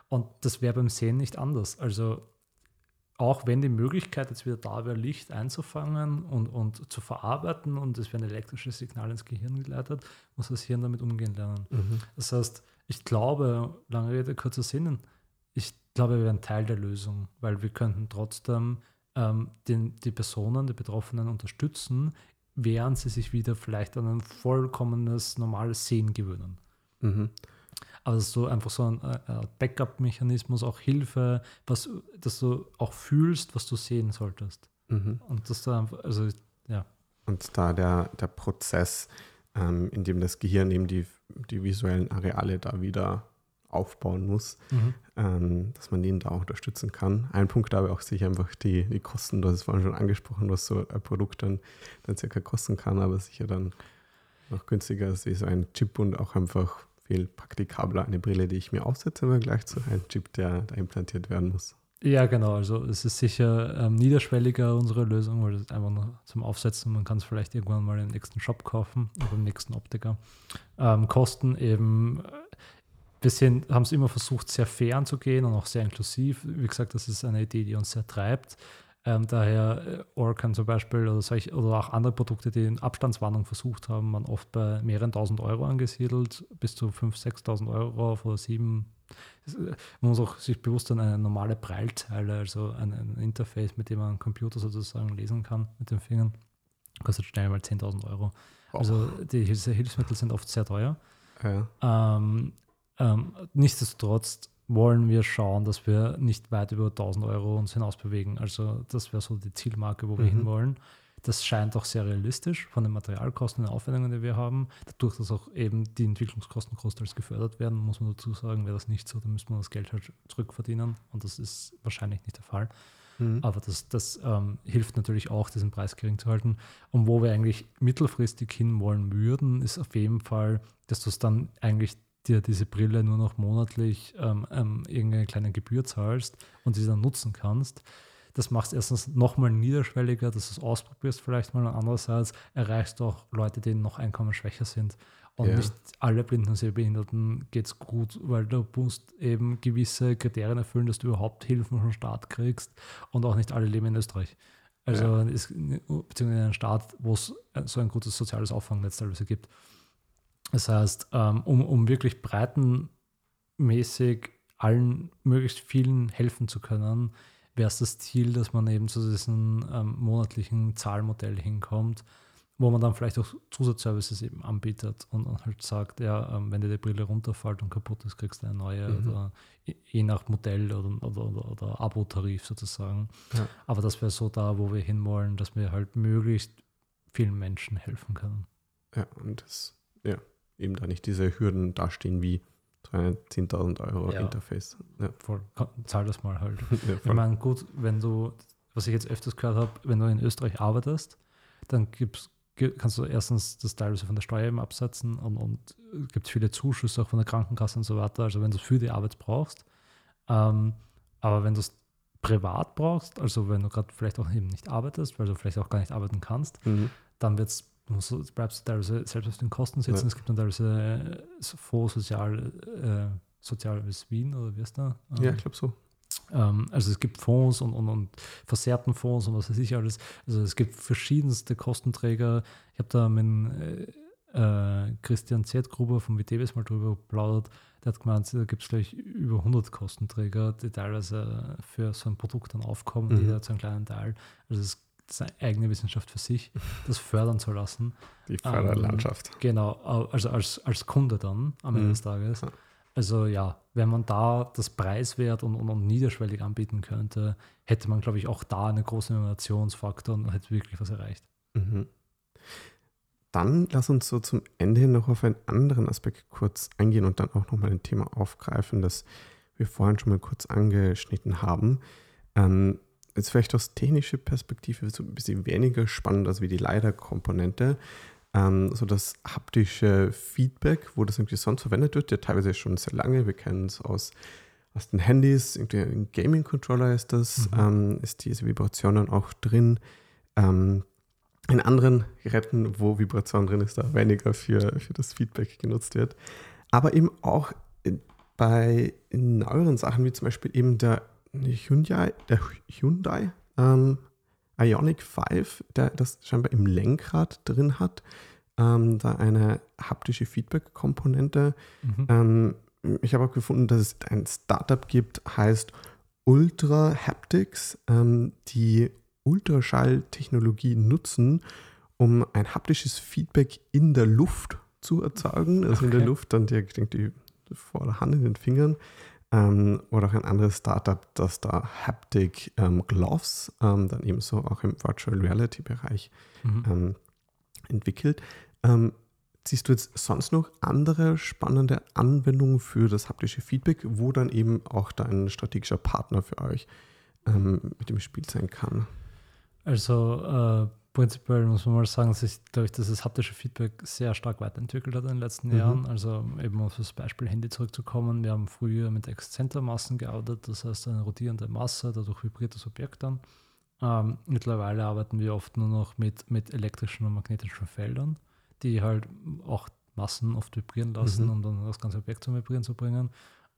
Und das wäre beim Sehen nicht anders. Also auch wenn die Möglichkeit jetzt wieder da wäre, Licht einzufangen und, und zu verarbeiten und es wäre ein elektrisches Signal ins Gehirn geleitet, muss das Hirn damit umgehen lernen. Mhm. Das heißt, ich glaube, lange Rede, kurzer Sinn, ich glaube, wir wären Teil der Lösung, weil wir könnten trotzdem ähm, den, die Personen, die Betroffenen unterstützen, während sie sich wieder vielleicht an ein vollkommenes, normales Sehen gewöhnen. Mhm. Also so einfach so ein äh, Backup-Mechanismus, auch Hilfe, was, dass du auch fühlst, was du sehen solltest. Mhm. Und das da einfach, also ja. Und da der, der Prozess, ähm, in dem das Gehirn eben die, die visuellen Areale da wieder aufbauen muss, mhm. ähm, dass man den da auch unterstützen kann. Ein Punkt aber auch sicher einfach die, die Kosten, du hast es vorhin schon angesprochen, was so ein Produkt dann, dann circa kosten kann, aber sicher dann noch günstiger ist wie so ein Chip und auch einfach viel praktikabler eine Brille, die ich mir aufsetze im Vergleich zu einem Chip, der da implantiert werden muss. Ja, genau. Also es ist sicher ähm, niederschwelliger unsere Lösung, weil es einfach nur zum Aufsetzen. Man kann es vielleicht irgendwann mal im nächsten Shop kaufen oder im nächsten Optiker. Ähm, Kosten eben, wir haben es immer versucht, sehr fair anzugehen und auch sehr inklusiv. Wie gesagt, das ist eine Idee, die uns sehr treibt. Ähm, daher äh, Orkan zum Beispiel oder, solch, oder auch andere Produkte, die in Abstandswarnung versucht haben, waren oft bei mehreren tausend Euro angesiedelt, bis zu 5.000, 6.000 Euro oder 7. Man muss auch sich bewusst sein, eine normale Breilzeile, also ein, ein, Interface, mit dem man einen Computer sozusagen lesen kann mit den Fingern, kostet schnell mal 10.000 Euro. Oh. Also die Hilfsmittel sind oft sehr teuer. Ja. Ähm, ähm, nichtsdestotrotz wollen wir schauen, dass wir nicht weit über 1000 Euro uns hinaus bewegen. Also das wäre so die Zielmarke, wo wir mhm. hinwollen. Das scheint auch sehr realistisch von den Materialkosten und den Aufwendungen, die wir haben. Dadurch, dass auch eben die Entwicklungskosten großteils gefördert werden, muss man dazu sagen, wäre das nicht so, dann müsste man das Geld halt zurückverdienen und das ist wahrscheinlich nicht der Fall. Mhm. Aber das, das ähm, hilft natürlich auch, diesen Preis gering zu halten. Und wo wir eigentlich mittelfristig hinwollen würden, ist auf jeden Fall, dass du es dann eigentlich dir diese Brille nur noch monatlich ähm, ähm, irgendeine kleine Gebühr zahlst und sie dann nutzen kannst. Das macht es erstens nochmal niederschwelliger, dass du es ausprobierst vielleicht mal und andererseits erreichst du auch Leute, die noch einkommensschwächer sind. Und ja. nicht alle Blinden und Sehbehinderten geht es gut, weil du musst eben gewisse Kriterien erfüllen, dass du überhaupt Hilfen vom Staat kriegst und auch nicht alle leben in Österreich. Also ja. ist, beziehungsweise in einem Staat, wo es so ein gutes soziales Auffangnetz teilweise gibt. Das heißt, ähm, um, um wirklich breitenmäßig allen möglichst vielen helfen zu können, wäre es das Ziel, dass man eben zu diesem ähm, monatlichen Zahlmodell hinkommt, wo man dann vielleicht auch Zusatzservices eben anbietet und, und halt sagt, ja, ähm, wenn dir die Brille runterfällt und kaputt ist, kriegst du eine neue mhm. oder je nach Modell oder, oder, oder, oder Abo-Tarif sozusagen. Ja. Aber das wäre so da, wo wir hinwollen, dass wir halt möglichst vielen Menschen helfen können. Ja, und das, ja, eben da nicht diese Hürden dastehen wie so ein 10.000 Euro ja. Interface. Ja. Voll, zahl das mal halt. [laughs] ja, ich meine, gut, wenn du, was ich jetzt öfters gehört habe, wenn du in Österreich arbeitest, dann gibt's, kannst du erstens das teilweise von der Steuer eben absetzen und, und gibt viele Zuschüsse auch von der Krankenkasse und so weiter, also wenn du es für die Arbeit brauchst. Ähm, aber wenn du es privat brauchst, also wenn du gerade vielleicht auch eben nicht arbeitest, weil du vielleicht auch gar nicht arbeiten kannst, mhm. dann wird es du musst, bleibst teilweise selbst auf den Kosten sitzen. Ja. Es gibt dann teilweise äh, Fonds Sozial, äh, Soziales Wien oder wie ist da? ja, ich glaube so. Ähm, also es gibt Fonds und, und, und versehrten Fonds und was weiß ich alles. Also es gibt verschiedenste Kostenträger. Ich habe da mit äh, äh, Christian Zertgruber vom WTWs mal drüber geplaudert. Der hat gemeint, da gibt es gleich über 100 Kostenträger, die teilweise für so ein Produkt dann aufkommen, mhm. jeder zu einem kleinen Teil. Also es das ist eine eigene Wissenschaft für sich, das fördern zu lassen. Die Förderlandschaft. Ähm, genau, also als, als Kunde dann am Ende mhm. des Tages. Also ja, wenn man da das preiswert und, und, und, niederschwellig anbieten könnte, hätte man, glaube ich, auch da einen großen Innovationsfaktor und hätte wirklich was erreicht. Mhm. Dann lass uns so zum Ende noch auf einen anderen Aspekt kurz eingehen und dann auch nochmal ein Thema aufgreifen, das wir vorhin schon mal kurz angeschnitten haben. Ähm, ist vielleicht aus technischer Perspektive so ein bisschen weniger spannend als wie die Leider-Komponente. Ähm, so das haptische Feedback, wo das irgendwie sonst verwendet wird, der teilweise schon sehr lange, wir kennen es aus, aus den Handys, irgendwie ein Gaming-Controller ist das, mhm. ähm, ist diese Vibration dann auch drin. Ähm, in anderen Geräten, wo Vibration drin ist, da weniger für, für das Feedback genutzt wird. Aber eben auch bei neueren Sachen, wie zum Beispiel eben der Hyundai, der Hyundai ähm, Ionic 5, der das scheinbar im Lenkrad drin hat, ähm, da eine haptische Feedback-Komponente. Mhm. Ähm, ich habe auch gefunden, dass es ein Startup gibt, heißt Ultra Haptics, ähm, die Ultraschalltechnologie nutzen, um ein haptisches Feedback in der Luft zu erzeugen. Also okay. in der Luft dann direkt die, die vor der Hand in den Fingern. Ähm, oder auch ein anderes Startup, das da Haptic ähm, Gloves ähm, dann ebenso auch im Virtual Reality Bereich mhm. Ähm, entwickelt. Ähm, siehst du jetzt sonst noch andere spannende Anwendungen für das haptische Feedback, wo dann eben auch dein strategischer Partner für euch ähm, mit dem Spiel sein kann? Also äh, prinzipiell muss man mal sagen, dass sich dadurch, dass das haptische Feedback sehr stark weiterentwickelt hat in den letzten mhm. Jahren. Also eben auf das Beispiel Handy zurückzukommen. Wir haben früher mit Exzentermassen gearbeitet, das heißt eine rotierende Masse, dadurch vibriert das Objekt dann. Ähm, mittlerweile arbeiten wir oft nur noch mit, mit elektrischen und magnetischen Feldern, die halt auch Massen oft vibrieren lassen, mhm. um dann das ganze Objekt zum Vibrieren zu bringen.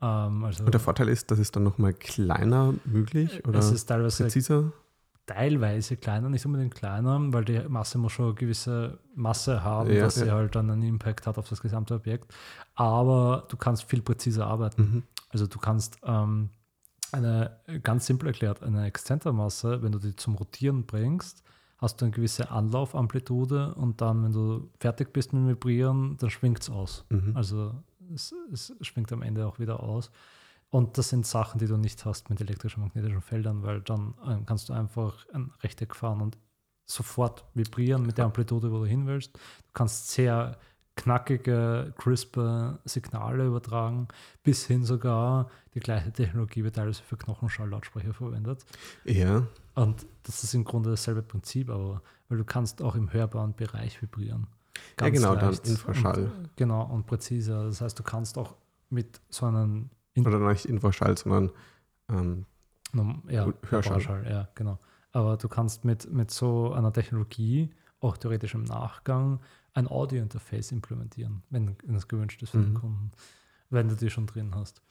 Ähm, also und der Vorteil ist, dass es dann nochmal kleiner möglich oder es ist teilweise präziser? Teilweise kleiner, nicht unbedingt kleiner, weil die Masse muss schon eine gewisse Masse haben, ja, dass ja. sie halt dann einen Impact hat auf das gesamte Objekt. Aber du kannst viel präziser arbeiten. Mhm. Also du kannst ähm, eine, ganz simpel erklärt, eine Exzentermasse, wenn du die zum Rotieren bringst, hast du eine gewisse Anlaufamplitude und dann, wenn du fertig bist mit dem Vibrieren, dann schwingt es aus. Mhm. Also es, es schwingt am Ende auch wieder aus. Und das sind Sachen, die du nicht hast mit elektrischen magnetischen Feldern, weil dann äh, kannst du einfach ein Rechteck fahren und sofort vibrieren mit der Amplitude, wo du hin willst. Du kannst sehr knackige, crispe Signale übertragen, bis hin sogar die gleiche Technologie wird teilweise für Knochenschalllautsprecher verwendet. Ja. Und das ist im Grunde dasselbe Prinzip, aber weil du kannst auch im hörbaren Bereich vibrieren. Ganz ja, genau, dann Infraschall. Und, genau, und präziser. Das heißt, du kannst auch mit so einem in Oder nicht Infraschall, sondern ähm, ja, Hörschall. Hörschall. Ja, genau. Aber du kannst mit, mit so einer Technologie auch theoretisch im Nachgang ein Audio-Interface implementieren, wenn, wenn das gewünscht ist für mhm. den Kunden, wenn du die schon drin hast.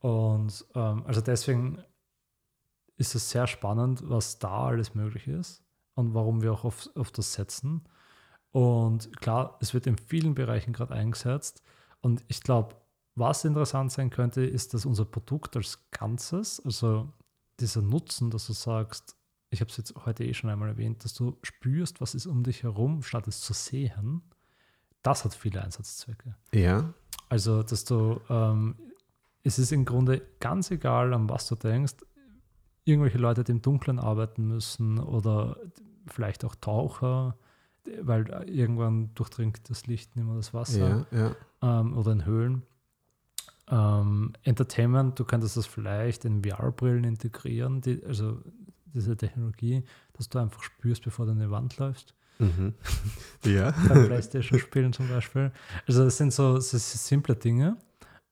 Und ähm, also deswegen ist es sehr spannend, was da alles möglich ist und warum wir auch auf, auf das setzen. Und klar, es wird in vielen Bereichen gerade eingesetzt. Und ich glaube, was interessant sein könnte, ist, dass unser Produkt als Ganzes, also dieser Nutzen, dass du sagst, ich habe es jetzt heute eh schon einmal erwähnt, dass du spürst, was ist um dich herum, statt es zu sehen, das hat viele Einsatzzwecke. Ja. Also, dass du, ähm, es ist im Grunde ganz egal, an was du denkst, irgendwelche Leute, die im Dunkeln arbeiten müssen oder vielleicht auch Taucher, weil irgendwann durchdringt das Licht nicht mehr das Wasser ja, ja. Ähm, oder in Höhlen ähm, Entertainment, du könntest das vielleicht in VR-Brillen integrieren, die, also diese Technologie, dass du einfach spürst, bevor du an die Wand läufst. Mhm. [laughs] Ja. Beim Playstation-Spielen zum Beispiel. Also das sind so sind simple Dinge.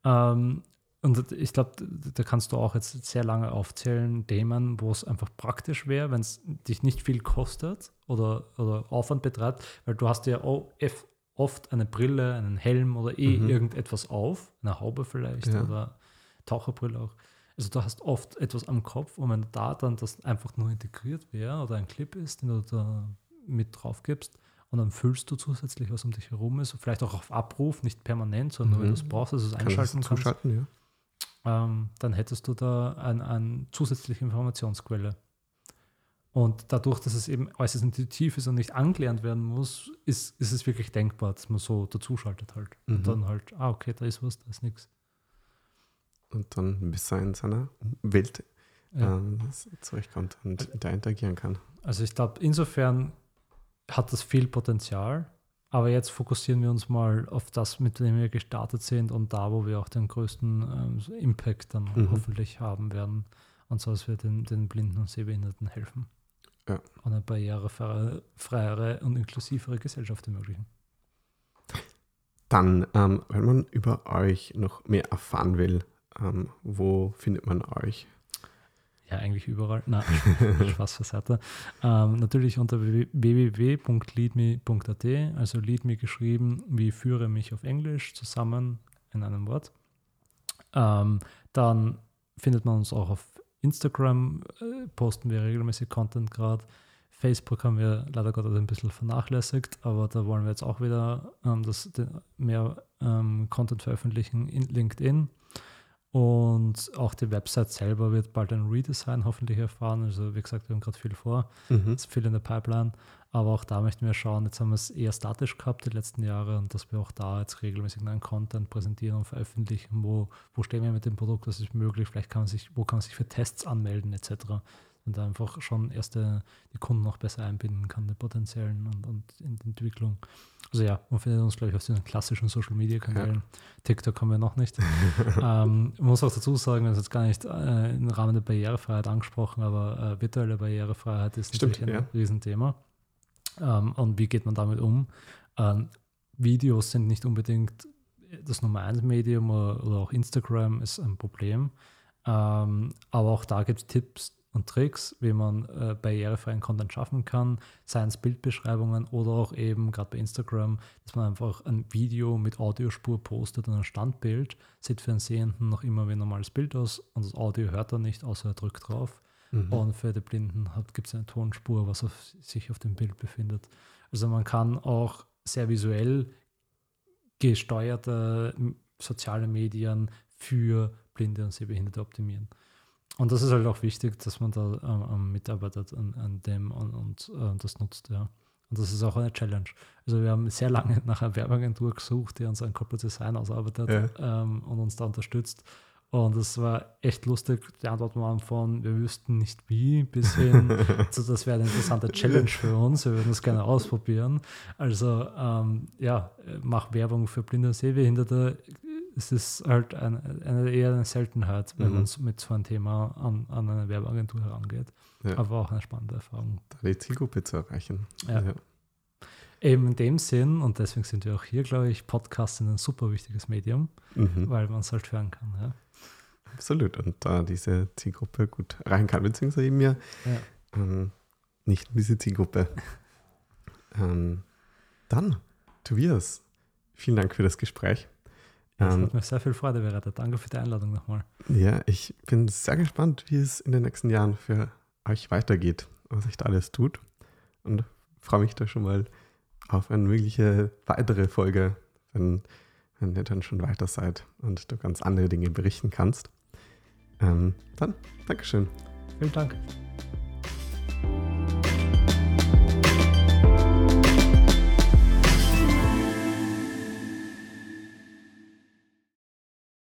Ähm, und ich glaube, da kannst du auch jetzt sehr lange aufzählen, Themen, wo es einfach praktisch wäre, wenn es dich nicht viel kostet oder, oder Aufwand betreibt, weil du hast ja OF oft eine Brille, einen Helm oder eh mhm. irgendetwas auf, eine Haube vielleicht ja. oder Taucherbrille auch. Also du hast oft etwas am Kopf und wenn da dann das einfach nur integriert wäre oder ein Clip ist, den du da mit drauf gibst und dann fühlst du zusätzlich, was um dich herum ist, vielleicht auch auf Abruf, nicht permanent, sondern mhm. nur wenn du es brauchst, dass du es einschalten kannst, ja. ähm, dann hättest du da eine ein zusätzliche Informationsquelle. Und dadurch, dass es eben äußerst intuitiv ist und nicht angelernt werden muss, ist, ist es wirklich denkbar, dass man so dazuschaltet halt. Mhm. Und dann halt, ah, okay, da ist was, da ist nichts. Und dann bis er in seiner Welt ja. ähm, zurechtkommt und da interagieren kann. Also ich glaube, insofern hat das viel Potenzial. Aber jetzt fokussieren wir uns mal auf das, mit dem wir gestartet sind und da, wo wir auch den größten ähm, Impact dann mhm. hoffentlich haben werden. Und so, dass wir den, den Blinden und Sehbehinderten helfen ja. und eine barrierefreiere und inklusivere Gesellschaft ermöglichen. Dann, ähm, wenn man über euch noch mehr erfahren will, ähm, wo findet man euch? Ja, eigentlich überall. Nein, Spaß beiseite. Ähm, natürlich unter www.leadme.at, also Leadme geschrieben wie führe mich auf Englisch zusammen in einem Wort. Ähm, dann findet man uns auch auf Instagram, äh, posten wir regelmäßig Content gerade. Facebook haben wir leider Gottes ein bisschen vernachlässigt, aber da wollen wir jetzt auch wieder ähm, das, mehr ähm, Content veröffentlichen in LinkedIn. Und auch die Website selber wird bald ein Redesign hoffentlich erfahren. Also wie gesagt, wir haben gerade viel vor, mhm. es ist viel in der Pipeline. Aber auch da möchten wir schauen, jetzt haben wir es eher statisch gehabt die letzten Jahre und dass wir auch da jetzt regelmäßig neuen Content präsentieren und veröffentlichen, wo, wo stehen wir mit dem Produkt, was ist möglich, vielleicht kann man sich, wo kann man sich für Tests anmelden etc und da einfach schon erste die Kunden noch besser einbinden kann, die potenziellen und, und in die Entwicklung. Also ja, man findet uns, glaube ich, auf den klassischen Social Media Kanälen. Ja. TikTok haben wir noch nicht. [laughs] ähm, ich muss auch dazu sagen, das ist jetzt gar nicht äh, im Rahmen der Barrierefreiheit angesprochen, aber äh, virtuelle Barrierefreiheit ist Stimmt, natürlich ein ja. Riesenthema. Ähm, und wie geht man damit um? Ähm, Videos sind nicht unbedingt das Nummer 1 Medium oder, auch Instagram ist ein Problem. Ähm, aber auch da gibt es Tipps, und Tricks, wie man äh, barrierefreien Content schaffen kann, seien es Bildbeschreibungen oder auch eben gerade bei Instagram, dass man einfach ein Video mit Audiospur postet und ein Standbild, sieht für den Sehenden noch immer wie ein normales Bild aus und das Audio hört er nicht, außer er drückt drauf. Mhm. Und für die Blinden gibt es eine Tonspur, was auf, sich auf dem Bild befindet. Also man kann auch sehr visuell gesteuerte soziale Medien für Blinde und Sehbehinderte optimieren. Und das ist halt auch wichtig, dass man da ähm, mitarbeitet an, an dem und, und äh, das nutzt, ja. Und das ist auch eine Challenge. Also wir haben sehr lange [laughs] nach einer Werbeagentur gesucht, die uns ein Corporate Design ausarbeitet ja. ähm, und uns da unterstützt. Und das war echt lustig. Die Antwort war von, wir wüssten nicht wie, bis hin [laughs] zu, das wäre eine interessante Challenge für uns. Wir würden das gerne ausprobieren. Also ähm, ja, mach Werbung für blinde und sehbehinderte es ist halt ein, eine, eher eine Seltenheit, wenn mhm. man mit so einem Thema an, an eine Werbeagentur herangeht. Ja. Aber auch eine spannende Erfahrung. Da die Zielgruppe zu erreichen. Ja. ja. Eben in dem Sinn, und deswegen sind wir auch hier, glaube ich, Podcasts sind ein super wichtiges Medium, mhm. weil man es halt hören kann. Ja. Absolut. Und da diese Zielgruppe gut erreichen kann, beziehungsweise eben ja, ähm, nicht diese Zielgruppe. [laughs] ähm, dann, Tobias, vielen Dank für das Gespräch. Das ähm, hat mir sehr viel Freude bereitet. Danke für die Einladung nochmal. Ja, ich bin sehr gespannt, wie es in den nächsten Jahren für euch weitergeht, was sich da alles tut. Und freue mich da schon mal auf eine mögliche weitere Folge, wenn, wenn ihr dann schon weiter seid und du ganz andere Dinge berichten kannst. Ähm, dann, Dankeschön. Vielen Dank.